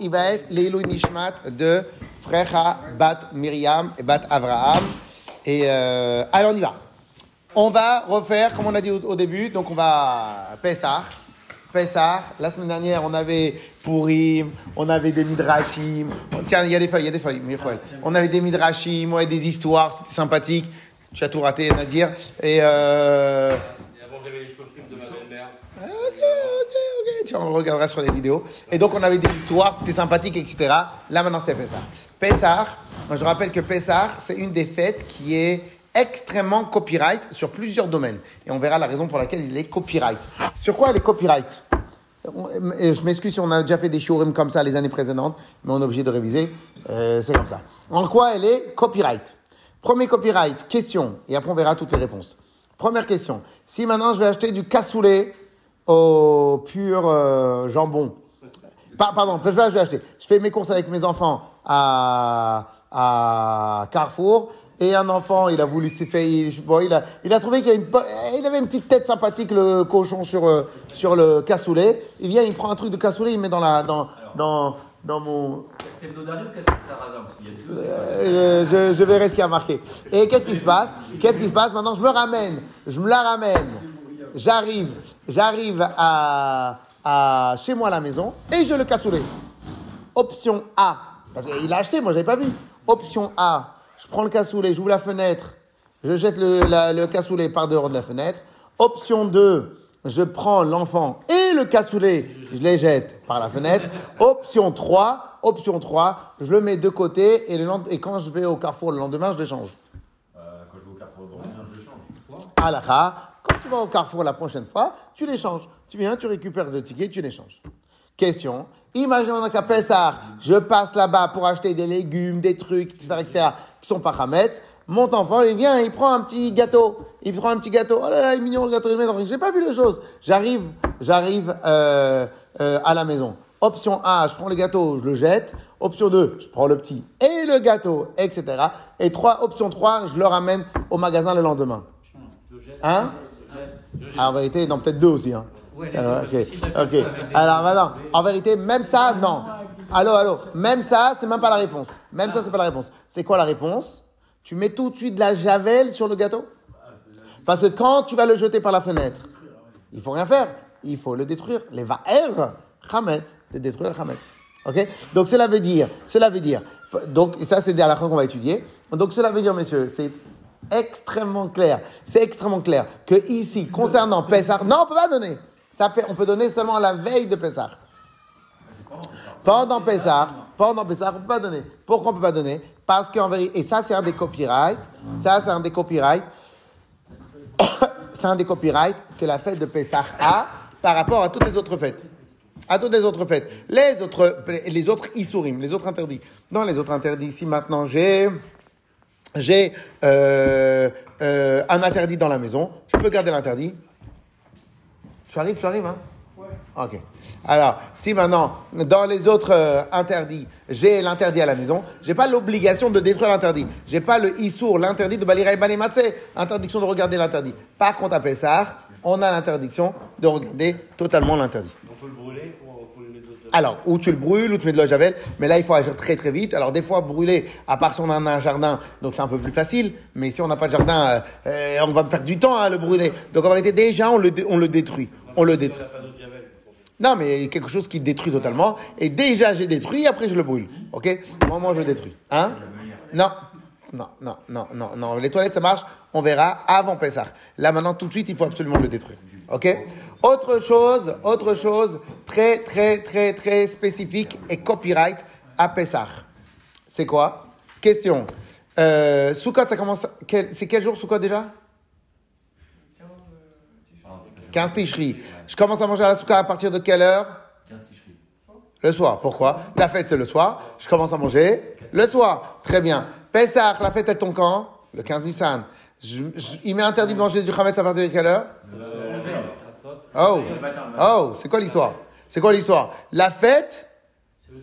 il va être l'Elou Nishmat de Frecha Bat Miriam et Bat Avraham. Et euh, allez, on y va. On va refaire, comme on a dit au, début, donc on va Pessah. Pessah, la semaine dernière, on avait Purim, on avait des Midrashim. On- Tiens, il y a des feuilles, il y a des feuilles, Michael. On avait des Midrashim, ouais, des histoires, c'était sympathique. Tu as tout raté, Nadir. Et euh, Et avant, j'avais les cheveux de ma belle-mère. Ok, ok, ok. Tu en sur les vidéos. Et donc, on avait des histoires, c'était sympathique, etc. Là, maintenant, c'est Pessah. Pessah, je rappelle que Pessah, c'est une des fêtes qui est extrêmement copyright sur plusieurs domaines. Et on verra la raison pour laquelle il est copyright. Sur quoi elle est copyright? Et Je m'excuse si on a déjà fait des showrooms comme ça les années précédentes, mais on est obligé de réviser. Euh, c'est comme ça. En quoi elle est copyright? Premier copyright, question, et après on verra toutes les réponses. Première question. Si maintenant je vais acheter du cassoulet au pur euh, jambon, Pa- pardon, je vais, acheter. Je fais mes courses avec mes enfants à, à Carrefour. Et un enfant, il a voulu se faire, il, bon, il a, il a trouvé qu'il il avait une petite tête sympathique, le cochon sur, euh, sur le cassoulet. Il vient, il prend un truc de cassoulet, il met dans la, dans, dans, dans mon, euh, je, je verrai ce qui a marqué. Et qu'est-ce qui se passe? Qu'est-ce qui se passe? Maintenant, je me ramène. Je me la ramène. J'arrive. J'arrive à, à chez moi à la maison et je le cassoulet. Option A. Parce qu'il a acheté, moi, j'avais pas vu. Option A. Je prends le cassoulet, j'ouvre la fenêtre. Je jette le, la- le cassoulet par dehors de la fenêtre. Option 2. Je prends l'enfant et le cassoulet, je les jette par la fenêtre. Option 3. Option 3. Je le mets de côté et, le lend- et quand je vais au carrefour le lendemain, je les change. Euh, quand je vais au Carrefour de Romain, je le change. Alakha, tu vas au carrefour la prochaine fois, tu les changes. Tu viens, tu récupères le ticket, tu les changes. Question. Imagine maintenant qu'à Pessah, je passe là-bas pour acheter des légumes, des trucs, etc., etc., qui sont pas Hametz. Mon enfant, il vient, il prend un petit gâteau. Il prend un petit gâteau. Oh là là, il est mignon le gâteau. Le- J'ai pas vu les choses. J'arrive, j'arrive euh, euh, à la maison. Option A, je prends le gâteau, je le jette. Option 2, je prends le petit et le gâteau, etc. Et 3, option 3, je le ramène au magasin le lendemain. Hein? Ah, En vérité, non, peut-être deux aussi. Hein. Ouais, Euh, d'accord, ok, ok. Alors maintenant, en vérité, même ça, non. Allô, allô. Même ça, c'est même pas la réponse. Même ça, c'est pas la réponse. C'est quoi la réponse? Tu mets tout de suite de la javel sur le gâteau? Parce que quand tu vas le jeter par la fenêtre, il faut rien faire. Il faut le détruire. Les va'er, chametz, de détruire le chametz. Ok? Donc cela veut dire, cela veut dire, donc et ça c'est la qu'on va étudier. Donc cela veut dire, messieurs, c'est extrêmement clair. C'est extrêmement clair que ici, concernant Pessah, non, on peut pas donner. Ça, on peut donner seulement la veille de Pessah. Pendant Pessah, pendant Pessah, on peut pas donner. Pourquoi on peut pas donner? Parce qu'en vérité, et ça c'est un des copyrights, ça c'est un des copyrights, c'est un des copyrights que la fête de Pessah a par rapport à toutes les autres fêtes. À toutes les autres fêtes. Les autres, les autres les autres interdits. Dans les autres interdits, ici maintenant j'ai, j'ai euh, euh, un interdit dans la maison, je peux garder l'interdit? Tu arrives, tu arrives, hein? Ok. Alors, si maintenant, dans les autres euh, interdits, j'ai l'interdit à la maison, j'ai pas l'obligation de détruire l'interdit. J'ai pas le issour, l'interdit de balira et interdiction de regarder l'interdit. Par contre, à Pessah, on a l'interdiction de regarder totalement l'interdit. On peut le brûler pour, pour le mettre d'autres. Alors, ou tu le brûles, ou tu mets de l'eau javel, mais là, il faut agir très très vite. Alors, des fois, brûler, à part si on a un jardin, donc c'est un peu plus facile, mais si on n'a pas de jardin, euh, euh, on va perdre du temps à le brûler. Donc, en vérité, déjà, on le, on le détruit. On le détruit. n'a pas d'autre javel. Non, mais quelque chose qui détruit totalement. Et déjà, j'ai détruit, après, je le brûle. OK? Moi, je le détruis. Hein? Non. Non, non, non, non, non. Les toilettes, ça marche. On verra avant Pessah. Là, maintenant, tout de suite, il faut absolument le détruire. OK? Autre chose, autre chose très, très, très, très spécifique et copyright à Pessah. C'est quoi? Question. Euh, Sukkot, ça commence. quel- C'est quel jour Sukkot déjà? 15 Tishri. Je commence à manger à la souka à partir de quelle heure? 15 ticheries. Le soir. Pourquoi? La fête, c'est le soir. Je commence à manger le soir. Très bien. Pessah, la fête, elle tombe quand? Le 15 Nissan. Je- je- il m'est interdit de manger du Hametz à partir de quelle heure? Oh, oh, c'est quoi l'histoire? C'est quoi l'histoire? La fête,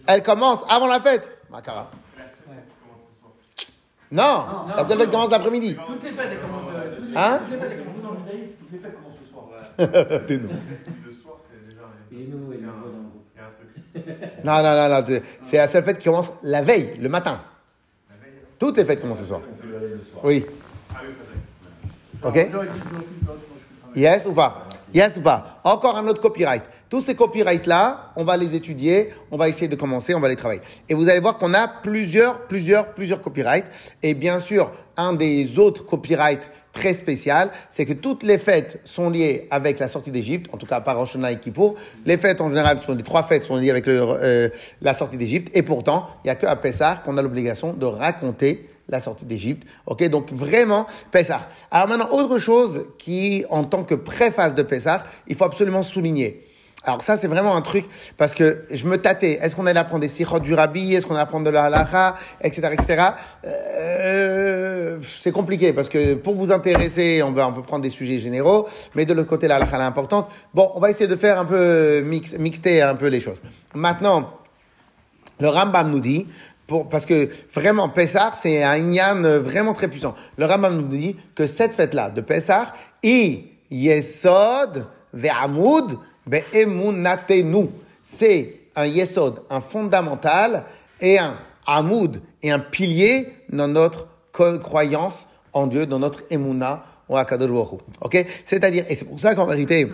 elle commence avant la fête. Makara. Non, la seule fête commence l'après-midi. Toutes les fêtes, elles commencent. les- Hein? Toutes les fêtes, elles commencent dans le judaïsme, toutes les fêtes commencent le soir. T'es nous. Le soir, c'est déjà. Et nous, et il y a nous, un- dans le groupe. il y a un truc. Non, non, non, non. C'est la seule fête qui commence la veille, le matin. Toutes les fêtes commencent soir. Le soir. Oui. Ok suis pas. Yes ou pas? Yes ou pas? Encore un autre copyright. Tous ces copyrights-là, on va les étudier, on va essayer de commencer, on va les travailler. Et vous allez voir qu'on a plusieurs, plusieurs, plusieurs copyrights. Et bien sûr, un des autres copyrights très spécial, c'est que toutes les fêtes sont liées avec la sortie d'Égypte, en tout cas par Rosh et Kippour. Les fêtes en général, sont les trois fêtes sont liées avec euh, la sortie d'Égypte. Et pourtant, il n'y a que à Pessah qu'on a l'obligation de raconter la sortie d'Égypte. Ok, donc vraiment Pessah. Alors maintenant, autre chose qui, en tant que préface de Pessah, il faut absolument souligner. Alors ça, c'est vraiment un truc, parce que je me tâtais. Est-ce qu'on allait apprendre des sirots du rabbi? Est-ce qu'on allait apprendre de la Etc. etc. Euh, c'est compliqué, parce que pour vous intéresser, on, peut prendre des sujets généraux, mais de l'autre côté, la halakha elle est importante. Bon, on va essayer de faire un peu mix, mixter un peu les choses. Maintenant, le Rambam nous dit, pour, parce que vraiment, Pessah, c'est un Inyan vraiment très puissant. Le Rambam nous dit que cette fête-là de Pessah, i yesod ve'amud be'emunatenu. C'est un yesod, un fondamental, et un amud, et un pilier dans notre croyance en Dieu, dans notre emuna, en Akadosh. Ok? C'est-à-dire, et c'est pour ça qu'en vérité,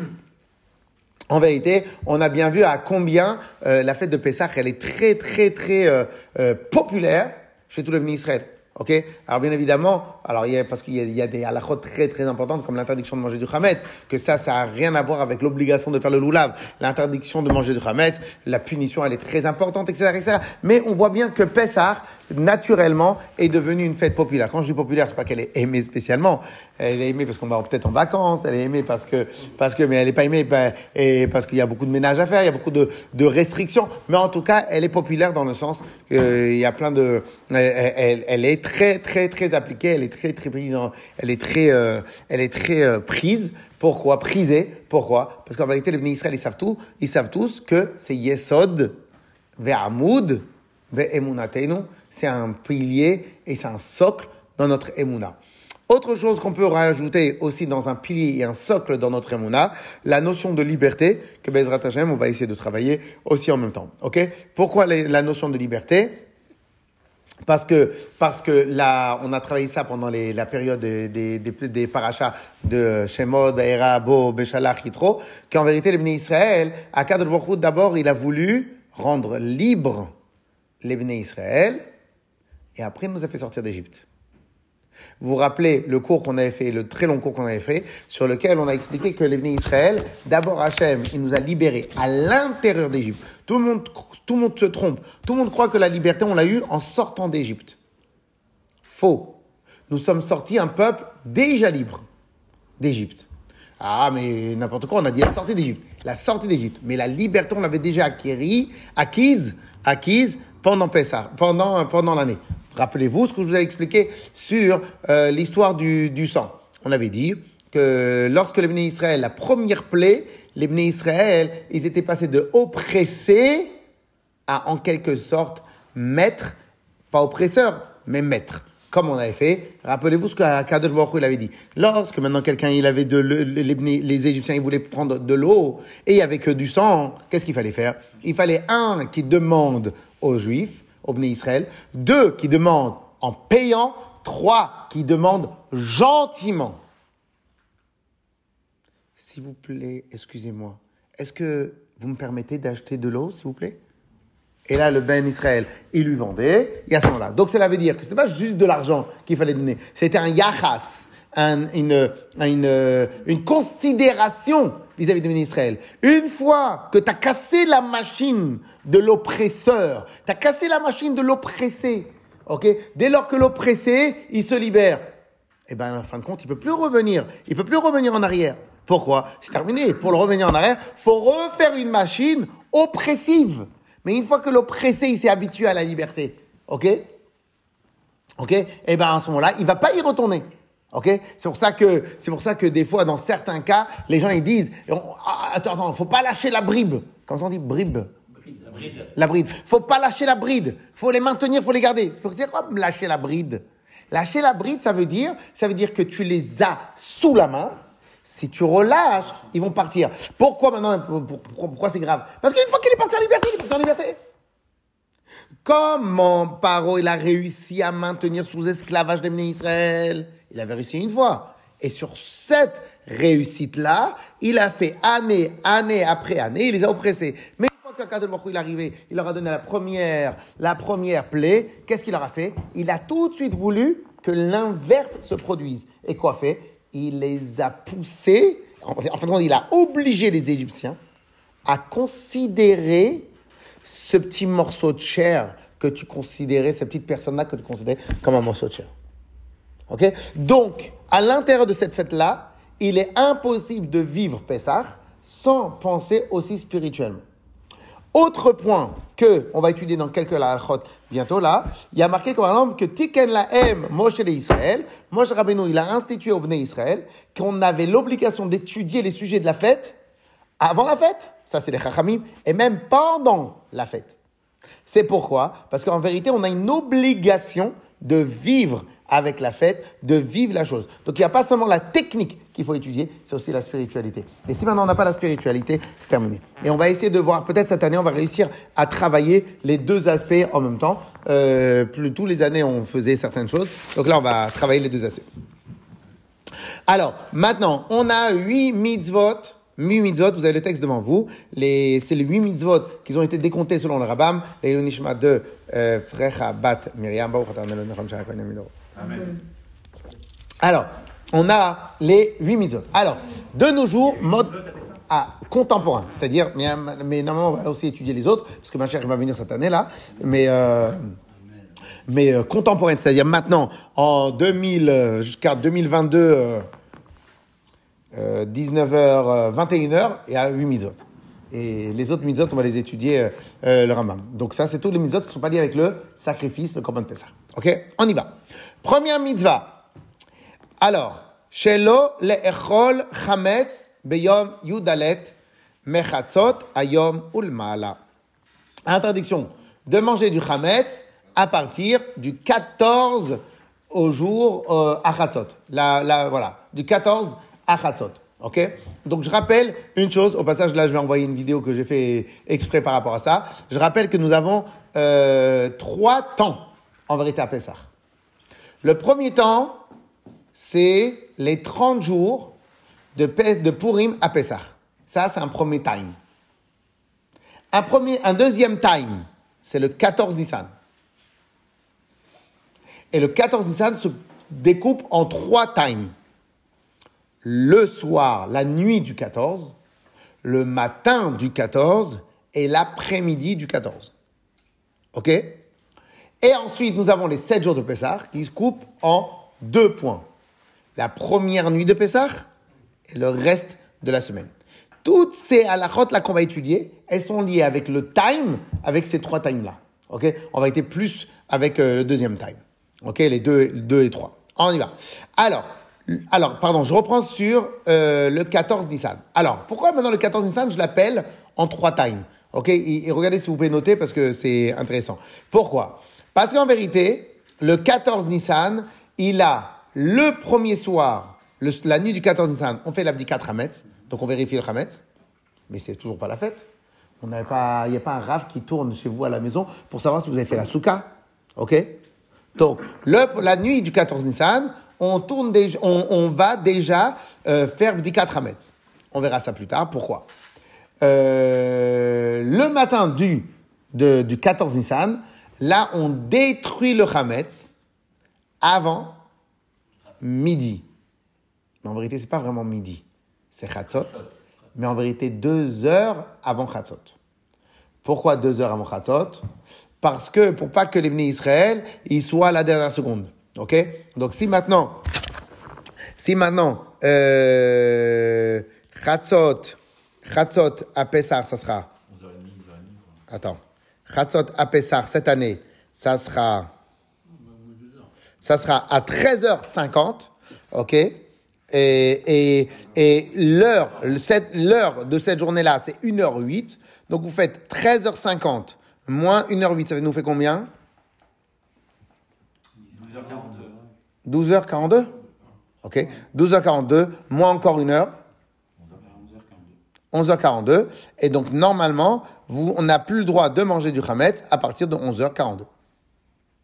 en vérité, on a bien vu à combien euh, la fête de Pessah, elle est très, très, très euh, euh, populaire chez tout le béni Israël. Ok? Alors bien évidemment, alors il y a, parce qu'il y y a des halachot très très importantes comme l'interdiction de manger du chametz, que ça, ça a rien à voir avec l'obligation de faire le loulav. L'interdiction de manger du chametz, la punition, elle est très importante, etc., etc. Mais on voit bien que Pessah, naturellement, est devenue une fête populaire. Quand je dis populaire, c'est pas qu'elle est aimée spécialement. Elle est aimée parce qu'on va peut-être en vacances. Elle est aimée parce que, parce que, mais elle est pas aimée ben, et parce qu'il y a beaucoup de ménage à faire, il y a beaucoup de, de restrictions. Mais en tout cas, elle est populaire dans le sens qu'il y a plein de, elle, elle, est très, très, très appliquée. Elle est très, très prise. en- Elle est très, euh, elle est très euh, prise. Pourquoi? Prisée. Pourquoi? Parce qu'en vérité, les bénis Israël, ils savent tout. Ils savent tous que c'est Yesod, Ve'amud, Ve'emunatenu. C'est un pilier et c'est un socle dans notre emuna. Autre chose qu'on peut rajouter aussi dans un pilier et un socle dans notre emuna, la notion de liberté que Bezrat Hashem, on va essayer de travailler aussi en même temps. Ok? Pourquoi la notion de liberté? Parce que, parce que là, on a travaillé ça pendant la période des, des, parachas de Shemod, Aera, Bo, Beshalach, Yitro, qu'en vérité, le Bnei Israël, à Hu, d'abord, il a voulu rendre libre les Bnei Israël, et après, il nous a fait sortir d'Égypte. Vous vous rappelez le cours qu'on avait fait, le très long cours qu'on avait fait, sur lequel on a expliqué que Bnei Israël, d'abord Hachem, il nous a libérés à l'intérieur d'Égypte. Tout le monde, tout le monde se trompe. Tout le monde croit que la liberté, on l'a eue en sortant d'Égypte. Faux. Nous sommes sortis un peuple déjà libre d'Égypte. Ah, mais n'importe quoi, on a dit la sortie d'Égypte. La sortie d'Égypte. Mais la liberté, on l'avait déjà acquérie, acquise, acquise pendant Pessah, pendant, pendant l'année. Rappelez-vous ce que je vous ai expliqué sur euh, l'histoire du, du sang. On avait dit que lorsque les Bnei Israël, la première plaie, les Bnei Israël, ils étaient passés de oppressés à en quelque sorte maître, pas oppresseur, mais maître. Comme on avait fait, rappelez-vous ce que Kadosh Baruch il avait dit. Lorsque maintenant quelqu'un, il avait de l'eau- les, les- Égyptiens, ils voulaient prendre de l'eau et il y avait que du sang, qu'est-ce qu'il fallait faire? Il fallait un qui demande aux Juifs, aux Bnei Israël, deux qui demandent en payant, trois qui demandent gentiment. S'il vous plaît, excusez-moi, est-ce que vous me permettez d'acheter de l'eau, s'il vous plaît? Et là, le Ben Israël, il lui vendait, et à ce moment-là. Donc, cela veut dire que c'était pas juste de l'argent qu'il fallait donner, c'était un yachas, un- une, considération vis-à-vis de Ben Israël. Une fois que tu as cassé la machine de l'oppresseur, tu as cassé la machine de l'oppressé, ok? Dès lors que l'oppressé, il se libère, eh ben, en fin de compte, il peut plus revenir. Il peut plus revenir en arrière. Pourquoi? C'est terminé. Pour le revenir en arrière, faut refaire une machine oppressive. Mais une fois que l'oppressé, il s'est habitué à la liberté, ok? Ok? Eh ben, à ce moment-là, il va pas y retourner. Ok? C'est pour ça que, c'est pour ça que des fois, dans certains cas, les gens ils disent, ah, attends, attends, faut pas lâcher la bribe. Quand on dit bribe, Bride. la bride. Faut pas lâcher la bride. Faut les maintenir, faut les garder. C'est pour dire quoi lâcher la bride Lâcher la bride, ça veut dire, ça veut dire que tu les as sous la main. Si tu relâches, ils vont partir. Pourquoi maintenant pour- pour- Pourquoi, c'est grave? Parce qu'une fois qu'il il est parti en liberté, il est parti en liberté. Comment Paro, il a réussi à maintenir sous esclavage les Israël? Il avait réussi une fois. Et sur cette réussite-là, il a fait année, année après année, il les a oppressés. Mais une fois Hu, il est arrivé, il leur a donné la première, la première plaie, qu'est-ce qu'il leur a fait? Il a tout de suite voulu que l'inverse se produise. Et quoi fait? Il les a poussés, en fin de compte, il a obligé les Égyptiens à considérer ce petit morceau de chair que tu considérais, cette petite personne-là que tu considérais comme un morceau de chair. Ok? Donc, à l'intérieur de cette fête-là, il est impossible de vivre Pessah sans penser aussi spirituellement. Autre point que on va étudier dans quelques halachot bientôt là, il y a marqué par exemple que Tiken Lahem Moshe le Israël, Moshe Rabbeinu, il a institué au Israël qu'on avait l'obligation d'étudier les sujets de la fête avant la fête, ça c'est les Chachamim, et même pendant la fête. C'est pourquoi? Parce qu'en vérité, on a une obligation de vivre avec la fête, de vivre la chose. Donc il n'y a pas seulement la technique qu'il faut étudier, c'est aussi la spiritualité. Et si maintenant on n'a pas la spiritualité, c'est terminé. Et on va essayer de voir, peut-être cette année, on va réussir à travailler les deux aspects en même temps. Euh, plus tous les années, on faisait certaines choses. Donc là, on va travailler les deux aspects. Alors, maintenant, on a huit mitzvot. Huit mitzvot, vous avez le texte devant vous. C'est les huit mitzvot qui ont été décomptés selon le Rambam. Les Nishma de euh, Frecha Bat Miriam. Amen. Alors, on a les huit mitzvot. Alors, de nos jours, mode ah, contemporain, c'est-à-dire, mais, normalement, on va aussi étudier les autres, parce que ma chère va venir cette année-là, mais, euh, mais euh, contemporaine, c'est-à-dire maintenant, en 2000, euh, jusqu'à 2022, euh, euh, 19h, 21h, et à 8 mitzvot. Et les autres mitzvot, on va les étudier euh, euh, le Rambam. Donc ça, c'est tous les mitzvot qui ne sont pas liés avec le sacrifice, le Korban Pessah. Ok? On y va. Première mitzvah. Alors, Shelo le'echol chametz beyom yudalet mechatzot ayom ulmala. Interdiction de manger du chametz à partir du 14 au jour euh. La, la, voilà, du 14 à Chatzot. Ok? Donc je rappelle une chose, au passage là je vais envoyer une vidéo que j'ai fait exprès par rapport à ça. Je rappelle que nous avons euh, trois temps en vérité à Pessah. Le premier temps, c'est les 30 jours de, de Purim à Pessah. Ça, c'est un premier time. Un deuxième time, c'est le 14 Nissan. Et le 14 Nissan se découpe en trois times. Le soir, la nuit du 14, le matin du 14 et l'après-midi du 14. OK? Et ensuite, nous avons les 7 jours de Pessah qui se coupent en deux points. La première nuit de Pessah et le reste de la semaine. Toutes ces halachot là qu'on va étudier, elles sont liées avec le time, avec ces trois times là. Ok? On va être plus avec euh, le deuxième time. Ok? Les deux, deux et trois. On y va. Alors, alors, pardon, je reprends sur euh, le 14 Nissan. Alors, pourquoi maintenant le 14 Nissan, je l'appelle en trois times Ok? Et, et regardez si vous pouvez noter parce que c'est intéressant. Pourquoi? Parce qu'en vérité, le 14 Nissan, il a le premier soir, la nuit du 14 Nissan, on fait l'abdicat Hametz, donc on vérifie le Hametz, mais c'est toujours pas la fête. Il n'y a pas un raf qui tourne chez vous à la maison pour savoir si vous avez fait la souka. Ok? Donc, la nuit du 14 Nissan, on, tourne déjà, on, va déjà euh, faire Bdikat Hametz. On verra ça plus tard. Pourquoi? Euh, Le matin du, du 14 Nissan, là, on détruit le Hametz avant midi. Mais en vérité, c'est pas vraiment midi. C'est Chatzot. Mais en vérité, deux heures avant Chatzot. Pourquoi deux heures avant Chatzot? Parce que pour pas que les Israël ils soient à la dernière seconde. Ok? Donc si maintenant, si maintenant, euh, Chatzot, Chatzot à Pessah, ça sera. 11h30, 12h30. Attends. Chatzot à Pessah cette année, ça sera. Ça sera à 13h50. Ok? Et, l'heure, l'heure de cette journée-là, c'est 1h08. Donc vous faites 13h50 moins 1h08, ça nous fait combien? 12h42. 12h42 Ok? 12h42 moins encore une heure 11h42. Et donc, normalement, vous, on n'a plus le droit de manger du Hametz à partir de 11h42.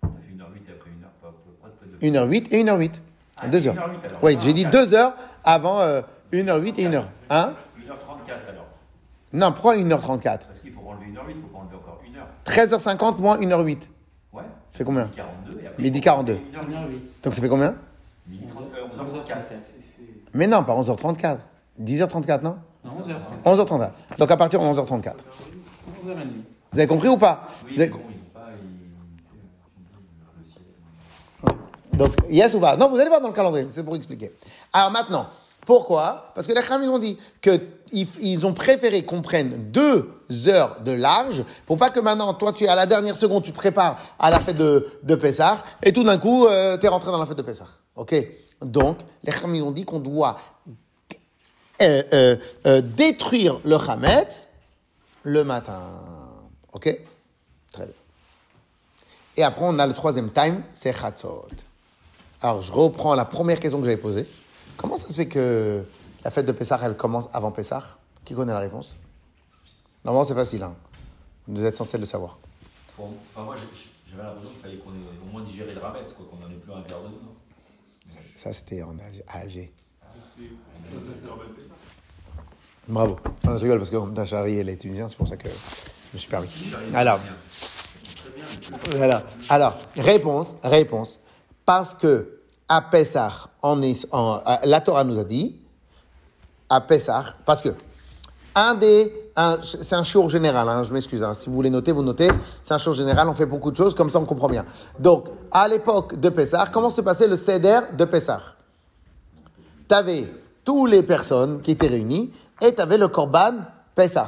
On a fait 1h08 et après 1h, pas, pas, pas de 1h08 et 1h08. Ah, 2 heures. 1h08 alors. Oui, j'ai dit 2 heures avant euh, 1h08 et 1h. Hein 1h34 alors. Non, pourquoi 1h34 Parce qu'il faut enlever 1h08, il faut pas enlever encore 1h. 13h50 moins 1h08. Ouais. Ça fait combien? 42 et après. Midi il faut 42. enlever 1h08. Donc ça fait combien? Midi 30, euh, 11h34. Mais non, pas 11h34. 10h34, non? Non, 11h. 11h34. Donc à partir de 11h34. 11h30. Vous avez compris ou pas? Oui, Vous avez- c'est bon, ils ont pas. Ils, tu sais, le ciel. Donc, yes ou pas? Non, vous allez voir dans le calendrier, c'est pour expliquer. Alors maintenant, pourquoi? Parce que les Kham, ils ont dit qu'ils ils ont préféré qu'on prenne deux heures de large pour pas que maintenant, toi, tu à la dernière seconde, tu te prépares à la fête de, de Pessah et tout d'un coup, tu es rentré dans la fête de Pessah. Ok? Donc, les Kham, ils ont dit qu'on doit euh, euh, euh, détruire le Hametz le matin. Ok? Très bien. Et après, on a le troisième time, c'est Chatzot. Alors, je reprends la première question que j'avais posée. Comment ça se fait que la fête de Pessah, elle commence avant Pessah? Qui connaît la réponse? Normalement, c'est facile. Hein. Vous êtes censé le savoir. Bon, enfin, moi, j'avais l'impression qu'il fallait qu'on ait au moins digéré le rametz, quoi, qu'on n'en ait plus à l'intérieur de nous. Ça, c'était en Alger. à Alger. Bravo. Non, je rigole parce que Tachari, elle est tunisienne, c'est pour ça que je me suis permis. Alors, voilà. Alors, réponse, réponse. Parce que à Pessah, la Torah nous a dit, à Pessah, parce que un des, c'est un show général, hein, je m'excuse, hein, si vous voulez noter, vous notez, c'est un show général, on fait beaucoup de choses, comme ça on comprend bien. Donc, à l'époque de Pessah, comment se passait le Seder de Pessah? Tu avais toutes les personnes qui étaient réunies et tu avais le Korban Pessah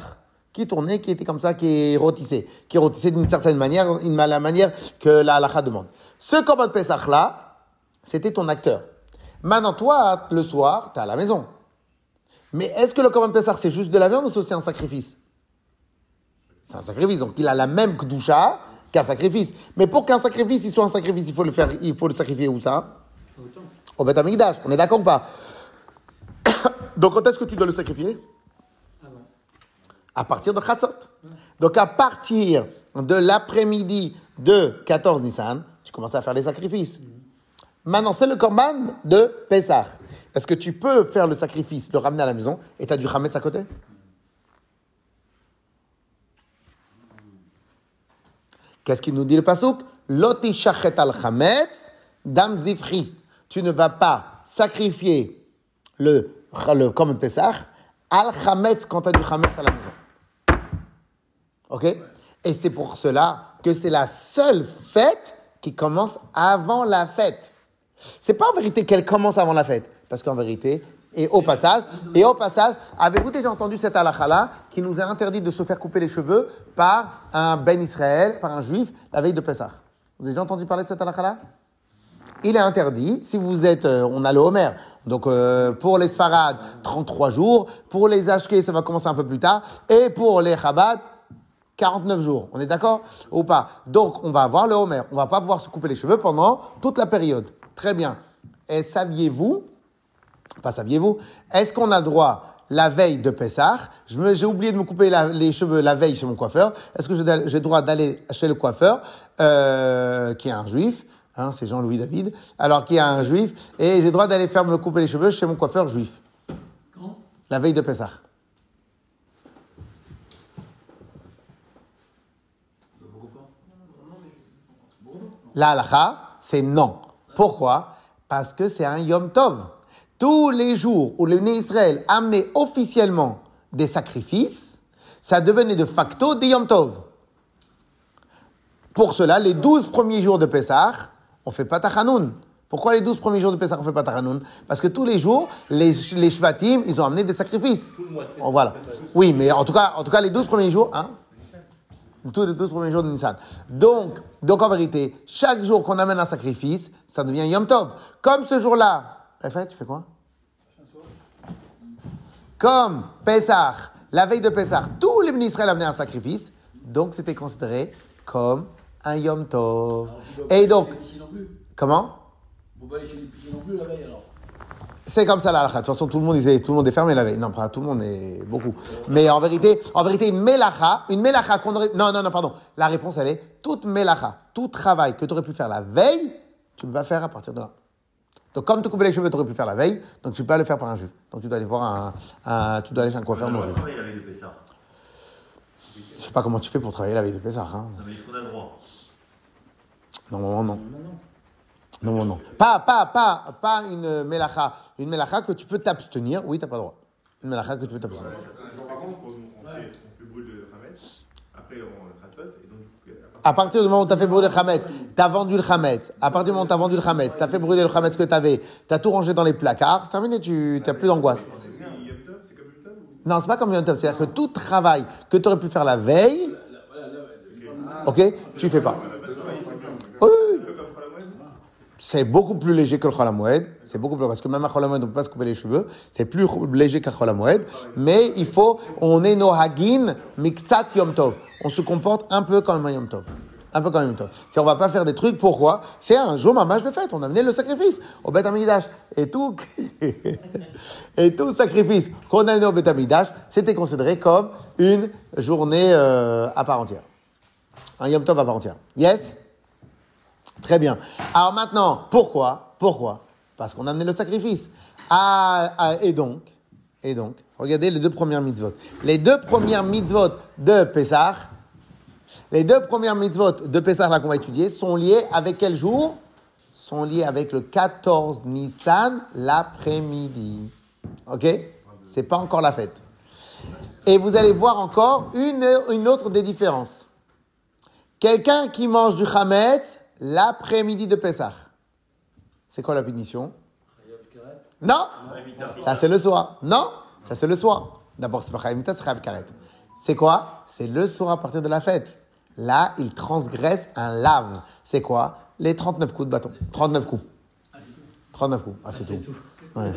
qui tournait, qui était comme ça, qui rôtissait, qui rôtissait d'une certaine manière, une, la manière que la halakha demande. Ce Korban Pessah là, c'était ton acteur. Maintenant, toi, le soir, tu es à la maison. Mais est-ce que le Korban Pessah, c'est juste de la viande ou c'est aussi un sacrifice? C'est un sacrifice, donc il a la même Kdusha qu'un sacrifice. Mais pour qu'un sacrifice, il soit un sacrifice, il faut le faire, il faut le sacrifier où ça? Au Beth Amikdash. On est d'accord ou pas? Donc quand est-ce que tu dois le sacrifier? À partir de Chatzot. Donc à partir de l'après-midi de 14 Nissan, tu commences à faire les sacrifices. Maintenant, c'est le Korban de Pessah. Est-ce que tu peux faire le sacrifice, le ramener à la maison, et tu as du Hametz à côté? Qu'est-ce qu'il nous dit le Pasuk? Loti shachet al Hametz dam zifri. Tu ne vas pas sacrifier le, le Korban Pessah al Hametz quand tu as du Hametz à la maison. Ok? Et c'est pour cela que c'est la seule fête qui commence avant la fête. C'est pas en vérité qu'elle commence avant la fête, parce qu'en vérité, et au passage, et au passage, avez-vous déjà entendu cette halakha qui nous a interdit de se faire couper les cheveux par un ben Israël, par un juif, la veille de Pessah? Vous avez déjà entendu parler de cette halakha il est interdit, si vous êtes, euh, on a le Homer, donc euh, pour les Sfarad, 33 jours, pour les Ashké, ça va commencer un peu plus tard, et pour les Chabad, 49 jours. On est d'accord ou pas? Donc, on va avoir le Homer. On va pas pouvoir se couper les cheveux pendant toute la période. Très bien. Et saviez-vous, pas saviez-vous, est-ce qu'on a le droit, la veille de Pessah, j'ai oublié de me couper la- les cheveux la veille chez mon coiffeur, est-ce que j'ai droit d'aller chez le coiffeur, euh, qui est un juif, hein, c'est Jean-Louis David, alors qui est un juif, et j'ai le droit d'aller faire me couper les cheveux chez mon coiffeur juif, Quand? La veille de Pessah La halakha, c'est non. Pourquoi? Parce que c'est un Yom Tov. Tous les jours où le Né Israël amenait officiellement des sacrifices, ça devenait de facto des Yom Tov. Pour cela, les 12 premiers jours de Pessah, on fait pas Tachanoun. Pourquoi les 12 premiers jours de Pessah, on fait pas Tachanoun Parce que tous les jours, les, les Shvatim, ils ont amené des sacrifices. Voilà. Oui, mais en tout cas, en tout cas, les 12 premiers jours, hein, tous les 12 premiers jours de Nissan. Donc, donc en vérité, chaque jour qu'on amène un sacrifice, ça devient Yom Tov. Comme ce jour-là. En fait, tu fais quoi? Comme Pessah, la veille de Pessah, tous les ministres amenaient un sacrifice, donc c'était considéré comme un Yom Tov. Et donc, Ici non plus. comment? Vous pas aller chez l'épicier non plus la veille alors. C'est comme ça la halakha. De toute façon, tout le monde disait, tout le monde est fermé la veille. Non, pas tout le monde est beaucoup. Mais en vérité, en vérité, une melacha, une melacha qu'on aurait, non, non, non, pardon. La réponse, elle est, toute melacha, tout travail que tu aurais pu faire la veille, tu peux pas faire à partir de là. Donc, comme te couper les cheveux, tu aurais pu faire la veille, donc tu peux pas le faire par un juif. Donc, tu dois aller voir un, un- tu dois aller chez un coiffeur non juif. travailler la veille de Pessah. Je sais pas comment tu fais pour travailler la veille de Pessah, hein. Non, mais est-ce qu'on a le droit Normalement, non. Non, non, non. Pas, pas, pas, pas une melacha. Une melacha que tu peux t'abstenir. Oui, t'as pas le droit. Une melacha que tu peux t'abstenir. Hametz, à partir du moment où tu as fait brûler le chametz, tu as vendu le chametz. À partir du moment où tu as vendu le chametz, tu as fait brûler le chametz que tu avais, tu as tout rangé dans les placards, c'est terminé, tu n'as plus d'angoisse. Non, c'est pas comme Yom Tov. C'est-à-dire que tout travail que tu aurais pu faire la veille, ok, tu fais pas. Oui, oui, oui. comme Khalamoued c'est beaucoup plus léger que le Cholamoued. C'est beaucoup plus, parce que même à Cholamoued, on peut pas se couper les cheveux. C'est plus léger qu'à Cholamoued. Mais il faut, on est no hagin, miktsat yom tov. On se comporte un peu comme un yom tov. Un peu comme un yom tov. Si on va pas faire des trucs, pourquoi? C'est un jour mamage de fête. On a amené le sacrifice au Beth Amidash. Et tout, et tout sacrifice qu'on a amené au Beth Amidash, c'était considéré comme une journée, euh, à part entière. Un yom tov à part entière. Yes? Très bien. Alors maintenant, pourquoi Pourquoi? Parce qu'on a amené le sacrifice. Ah, ah, et donc, et donc, regardez les deux premières mitzvot. Les deux premières mitzvot de Pessah, les deux premières mitzvot de Pessah là qu'on va étudier sont liées avec quel jour? Sont liées avec le 14 Nissan l'après-midi. Ok? C'est pas encore la fête. Et vous allez voir encore une, une autre des différences. Quelqu'un qui mange du chametz l'après-midi de Pessah. C'est quoi la punition? Non Ça c'est le soir. Non Ça c'est le soir. D'abord, c'est pas Chayamita, c'est Karet. C'est quoi? C'est le soir à partir de la fête. Là, il transgresse un lave. C'est quoi? Les 39 coups de bâton. 39 coups. 39 coups. Ah, c'est tout. Ouais.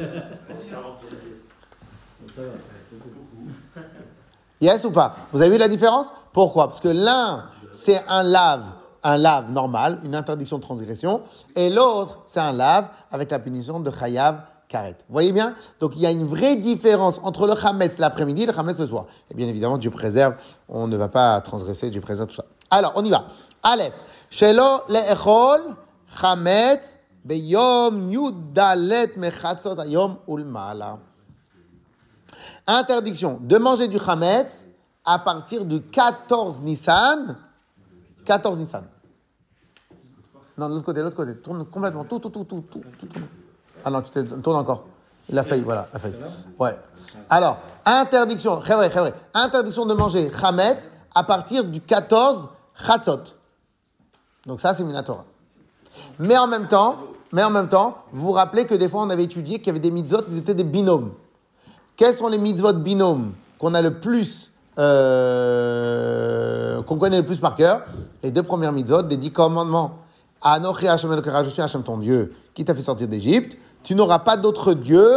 Yes ou pas? Vous avez vu la différence? Pourquoi? Parce que l'un, c'est un lave, un lave normal, une interdiction de transgression, et l'autre, c'est un lave avec la punition de chayav karet. Vous voyez bien? Donc il y a une vraie différence entre le chametz l'après-midi et le chametz le soir. Et bien évidemment, Dieu préserve, on ne va pas transgresser, Dieu préserve tout ça. Alors, on y va. Aleph. Shelo le'echol chametz beyom yudalet mechatzot ayom ulmala. Interdiction de manger du chametz à partir du 14 Nissan. 14 Nissan. Non, de l'autre côté, de l'autre côté. Tourne complètement. Tout, tout, tout, tout, tout, tout. Ah non, tu t'es- tourne encore. Il a failli, voilà, il a failli. Ouais. Alors, interdiction, très vrai, très vrai. Interdiction de manger chametz à partir du 14 chatzot. Donc ça, c'est Minatora. Mais en même temps, mais en même temps, vous vous rappelez que des fois, on avait étudié qu'il y avait des mitzvot qui étaient des binômes. Quels sont les mitzvot binômes qu'on a le plus, euh, qu'on connaît le plus par cœur? Les deux premières mitzvot des dix commandements. Je suis Hashem ton Dieu, qui t'a fait sortir d'Égypte. Tu n'auras pas d'autre Dieu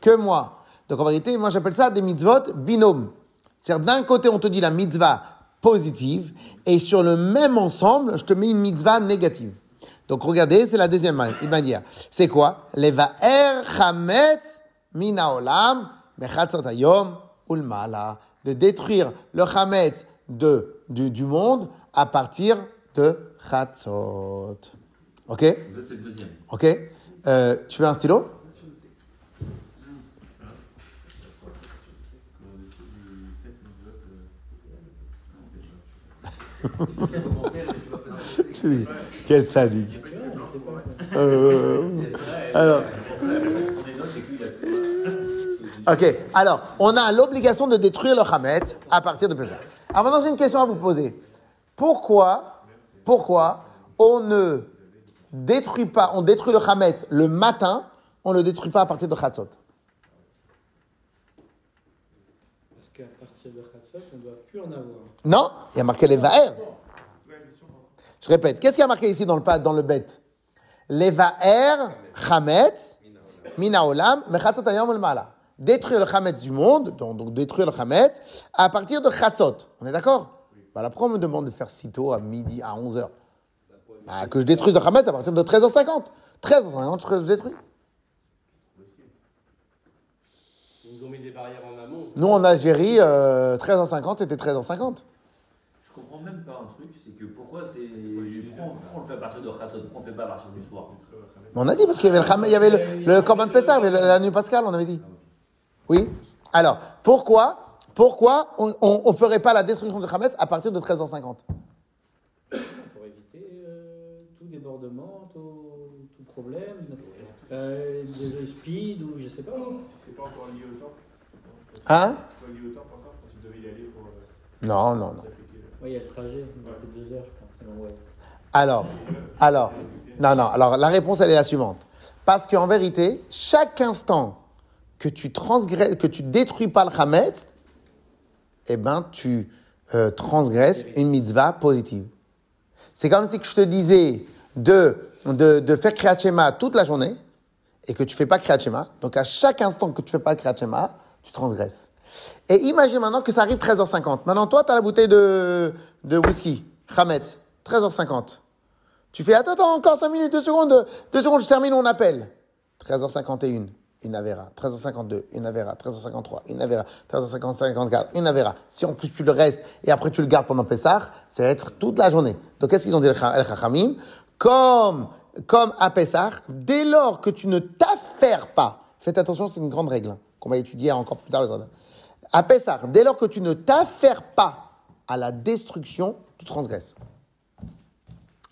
que moi. Donc en vérité, moi j'appelle ça des mitzvot binômes. C'est-à-dire d'un côté, on te dit la mitzvah positive, et sur le même ensemble, je te mets une mitzvah négative. Donc regardez, c'est la deuxième ma- manière. C'est quoi? Levaer chametz mina olam mechatzot hayom ulmala. De détruire le chametz de, du, du monde à partir de chatzot. Ok? Ça, c'est le deuxième. Ok? Euh, Tu veux un stylo? Quel sadique. Euh, alors. Ok, alors, on a l'obligation de détruire le Hametz à partir de Pessah. Alors maintenant, j'ai une question à vous poser. Pourquoi, pourquoi on ne détruit pas, on détruit le Hametz le matin, on ne le détruit pas à partir de Chatzot Parce qu'à partir de Khatsot, on ne doit plus en avoir. Non, il y a marqué les Vaer. Je répète, qu'est-ce qu'il y a marqué ici dans le, dans le bet? Les Vaer, Chametz, Mina Olam, Mechatzot Ayom El Mala. Détruire le Chametz du monde, donc, donc détruire le Chametz, à partir de Chatzot. On est d'accord? Voilà, pourquoi on me demande de faire si tôt, à midi, à 11h bah, Que je détruise le Chametz à partir de 13h50. 13h50, je, détruis. barrières en amont. Nous, en Algérie, euh, 13h50, c'était 13h50. Je comprends même pas un truc, c'est que pourquoi c'est. Pourquoi on le fait à partir de Khatzot Pourquoi on le fait pas à partir du soir Mais on a dit, parce qu'il y avait le, il y avait le, le Corban de Pessah, il y avait la, la nuit pascale, on avait dit. Oui Alors, pourquoi, pourquoi on ne ferait pas la destruction de Hametz à partir de 13h50 Pour éviter euh, tout débordement, tout, tout problème, euh, de speed ou je sais pas. C'est pas encore lié au temps Hein? C'est pas lié au temps encore quand tu devais y aller pour. euh, Non, non, non. Ouais, il y a le trajet, il y a peut-être deux heures, je pense. Alors, alors, non, non, alors la réponse, elle est la suivante. Parce qu'en vérité, chaque instant que tu transgresses, que tu détruis pas le Hametz, eh ben, tu euh, transgresses une mitzvah positive. C'est comme si je te disais de, de, faire Kriyat toute la journée et que tu fais pas Kriyat. Donc, à chaque instant que tu fais pas Kriyat tu transgresses. Et imagine maintenant que ça arrive 13h50. Maintenant, toi, tu as la bouteille de, de whisky, Hametz, 13h50. Tu fais, attends, attends, encore 5 minutes, 2 secondes, 2 secondes, je termine, on appelle. 13h51, une Avera. 13h52, une Avera. 13h53, une Avera. 13h55, 54, une Avera. Si en plus tu le restes et après tu le gardes pendant Pessah, ça va être toute la journée. Donc qu'est-ce qu'ils ont dit, les Chachamim Comme, comme à Pessah, dès lors que tu ne t'affaires pas, faites attention, c'est une grande règle, hein, qu'on va étudier encore plus tard. À Pessah, dès lors que tu ne t'affaires pas à la destruction, tu transgresses.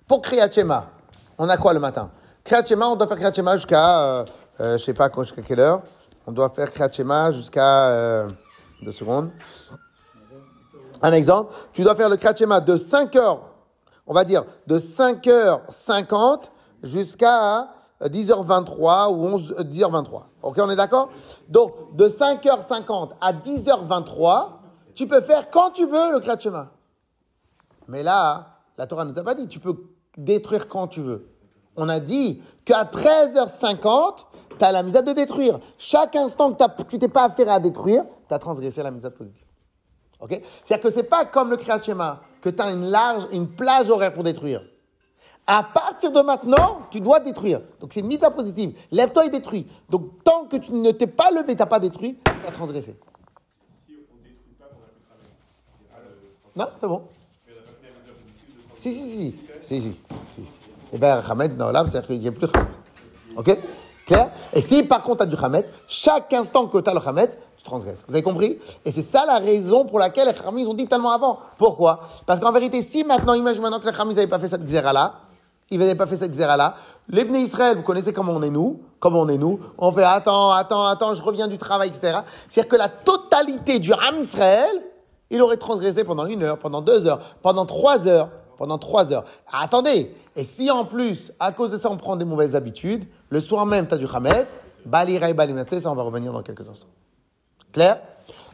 Pour Kriyat Shema, on a quoi le matin? Kriyat Shema, on doit faire Kriyat Shema jusqu'à, euh, euh, je sais pas jusqu'à quelle heure. On doit faire Kriyat Shema jusqu'à euh, deux secondes. Un exemple, tu dois faire le Kriyat Shema de 5 heures, on va dire de 5h50 jusqu'à euh, 10h23 ou 11, euh, 10h23. Ok, on est d'accord? Donc, de 5h50 à 10h23, tu peux faire quand tu veux le Kriyat Shema. Mais là, la Torah nous a pas dit, tu peux détruire quand tu veux. On a dit qu'à 13h50, tu as la mise de détruire. Chaque instant que tu t'es pas affairé à détruire, tu as transgressé la mise positive. Ok? C'est-à-dire que c'est pas comme le Kriyat Shema, que tu as une large, une plage horaire pour détruire. À partir de maintenant, tu dois détruire. Donc c'est une mise à positive. Lève-toi et détruis. Donc tant que tu ne t'es pas levé, tu n'as pas détruit, tu as transgressé. Si on détruit pas, on a. Ah, Non, c'est bon. Si, si, si. si, si. Eh bien, Hametz, dans l'âme, c'est-à-dire qu'il n'y a plus de Hametz. OK? Et si par contre tu as du Hametz, chaque instant que tu as le Hametz, tu transgresses. Vous avez compris Et c'est ça la raison pour laquelle les Khamis ont dit tellement avant. Pourquoi? Parce qu'en vérité, si maintenant, imagine maintenant que les Khamis n'avaient pas fait cette xéra-là, ils n'avaient pas fait cette xéra-là, les Israël, vous connaissez comment on est nous, comment on est nous, on fait attends, attends, attends, je reviens du travail, etc. C'est-à-dire que la totalité du Ham Israël, il aurait transgressé pendant une heure, pendant deux heures, pendant trois heures, pendant trois heures. Ah, attendez, et si en plus, à cause de ça, on prend des mauvaises habitudes, le soir même, tu as du Hametz, Balira et Balimatse, ça on va revenir dans quelques instants. Clair?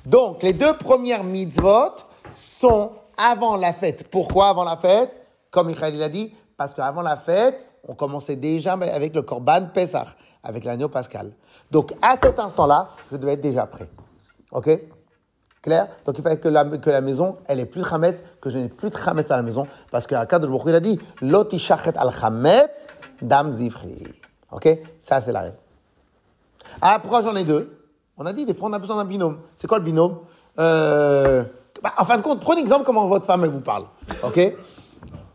Donc, les deux premières mitzvot sont avant la fête. Pourquoi avant la fête? Comme Michael l'a dit, parce qu'avant la fête, on commençait déjà avec le Korban Pesach, avec l'agneau pascal. Donc, à cet instant-là, je devais être déjà prêt. OK? Clair Donc, il fallait que la, que la maison, elle ait plus de chametz, que je n'ai plus de chametz à la maison, parce qu'à Kadosh Baruch il a dit, Loti shachet al chametz dam zifri. OK? Ça, c'est la raison. Ah, pourquoi j'en ai deux? On a dit, des fois, on a besoin d'un binôme. C'est quoi le binôme? Euh, bah, En fin de compte, prenez exemple comment votre femme, elle vous parle. OK?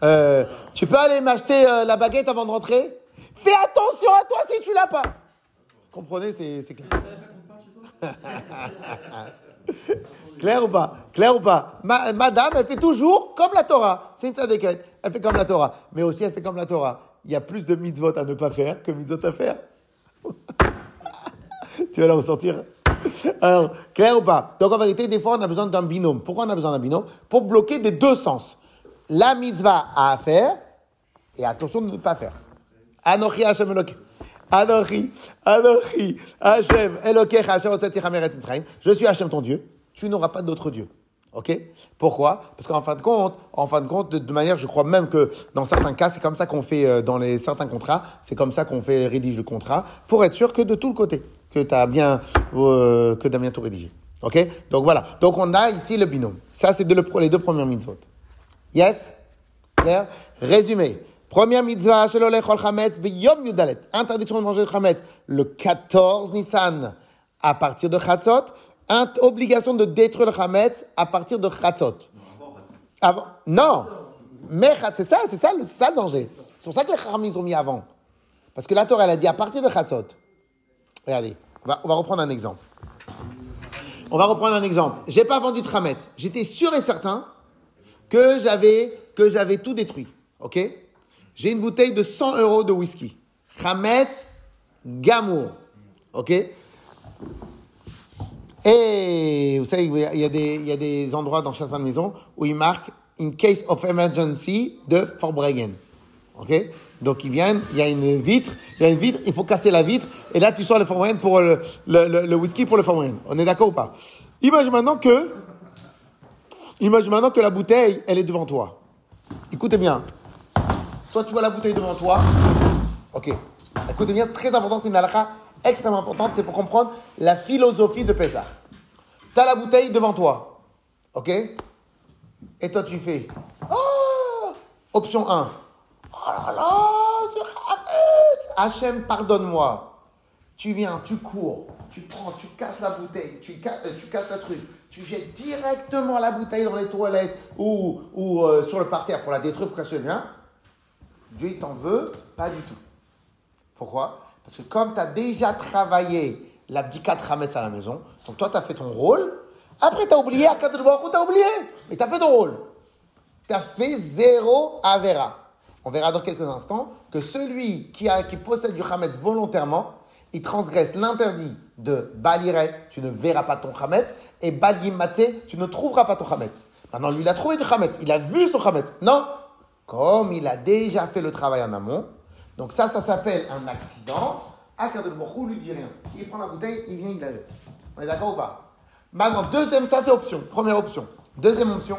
Euh, Tu peux aller m'acheter euh, la baguette avant de rentrer? Fais attention à toi si tu l'as pas. Vous comprenez? C'est c'est clair. Clair ou pas? Clair ou pas? Ma- Madame, elle fait toujours comme la Torah. C'est une tzadékette. Elle fait comme la Torah. Mais aussi, elle fait comme la Torah. Il y a plus de mitzvot à ne pas faire que mitzvot à faire. tu vas la ressortir Alors, clair ou pas? Donc en vérité, des fois, on a besoin d'un binôme. Pourquoi on a besoin d'un binôme? Pour bloquer des deux sens. La mitzvah à faire et attention de ne pas faire. Anochi Hashem. Anochi, Anochi, Otzaticha Meretz Mitzrayim. Je suis Hashem ton Dieu. Tu n'auras pas d'autre Dieu. Ok? Pourquoi? Parce qu'en fin de compte, en fin de compte, de, manière, je crois même que dans certains cas, c'est comme ça qu'on fait euh, dans les certains contrats, c'est comme ça qu'on fait rédige le contrat pour être sûr que de tout le côté, que tu as bien, euh, que t'as bien tout rédigé. Ok? Donc voilà. Donc on a ici le binôme. Ça, c'est les deux premières mitzvot. Yes? Clair? Résumé. Première mitzvah. Interdiction de manger le chametz le 14 Nissan à partir de Chatzot. int- obligation de détruire le Hametz à partir de Chatzot. Avant, non, mais c'est ça, c'est ça, le- danger. C'est pour ça que les ils ont mis avant. Parce que la Torah, elle a dit à partir de Chatzot. Regardez, on va, reprendre un exemple. On va reprendre un exemple. J'ai pas vendu de Hametz. J'étais sûr et certain que j'avais que j'avais tout détruit. Ok? J'ai une bouteille de 100 euros de whisky. Hametz Gamour. Ok? Et vous savez, il y a- des, il y a des endroits dans chaque maison où ils marquent in case of emergency de Forbregen. Ok? Donc ils viennent, il y a une vitre, il y a une vitre, il faut casser la vitre, et là tu sors le Forbregen pour le, le, le- whisky pour le Forbregen. On est d'accord ou pas? Imagine maintenant que, imagine maintenant que la bouteille, elle est devant toi. Écoutez bien. Toi, tu vois la bouteille devant toi. Ok. Écoutez bien, c'est très important, c'est une halakha extrêmement importante, c'est pour comprendre la philosophie de Pessah. Tu as la bouteille devant toi. Ok Et toi, tu fais. Oh Option 1. Oh là là, c'est Hachem, pardonne-moi. Tu viens, tu cours, tu prends, tu casses la bouteille, tu, euh, tu casses le truc, tu jettes directement la bouteille dans les toilettes ou, euh, sur le parterre pour la détruire pour qu'elle se bien. Dieu, il t'en veut pas du tout. Pourquoi? Parce que comme tu as déjà travaillé l'abdicat Hametz à la maison, donc toi, tu as fait ton rôle, après, tu as oublié, à Kadosh Baruch tu as oublié, mais tu as fait ton rôle. Tu as fait zéro Avera. On verra dans quelques instants que celui qui, possède du Hametz volontairement, il transgresse l'interdit de Balire, tu ne verras pas ton Hametz, et Balim Matzeh, tu ne trouveras pas ton Hametz. Maintenant, lui, il a trouvé du Hametz, il a vu son Hametz. Non, comme il a déjà fait le travail en amont, donc ça, ça s'appelle un accident. Baruch Hu lui dit rien. Il prend la bouteille, il vient, il la jette. On est d'accord ou pas? Maintenant, deuxième, ça c'est option. Première option. Deuxième option.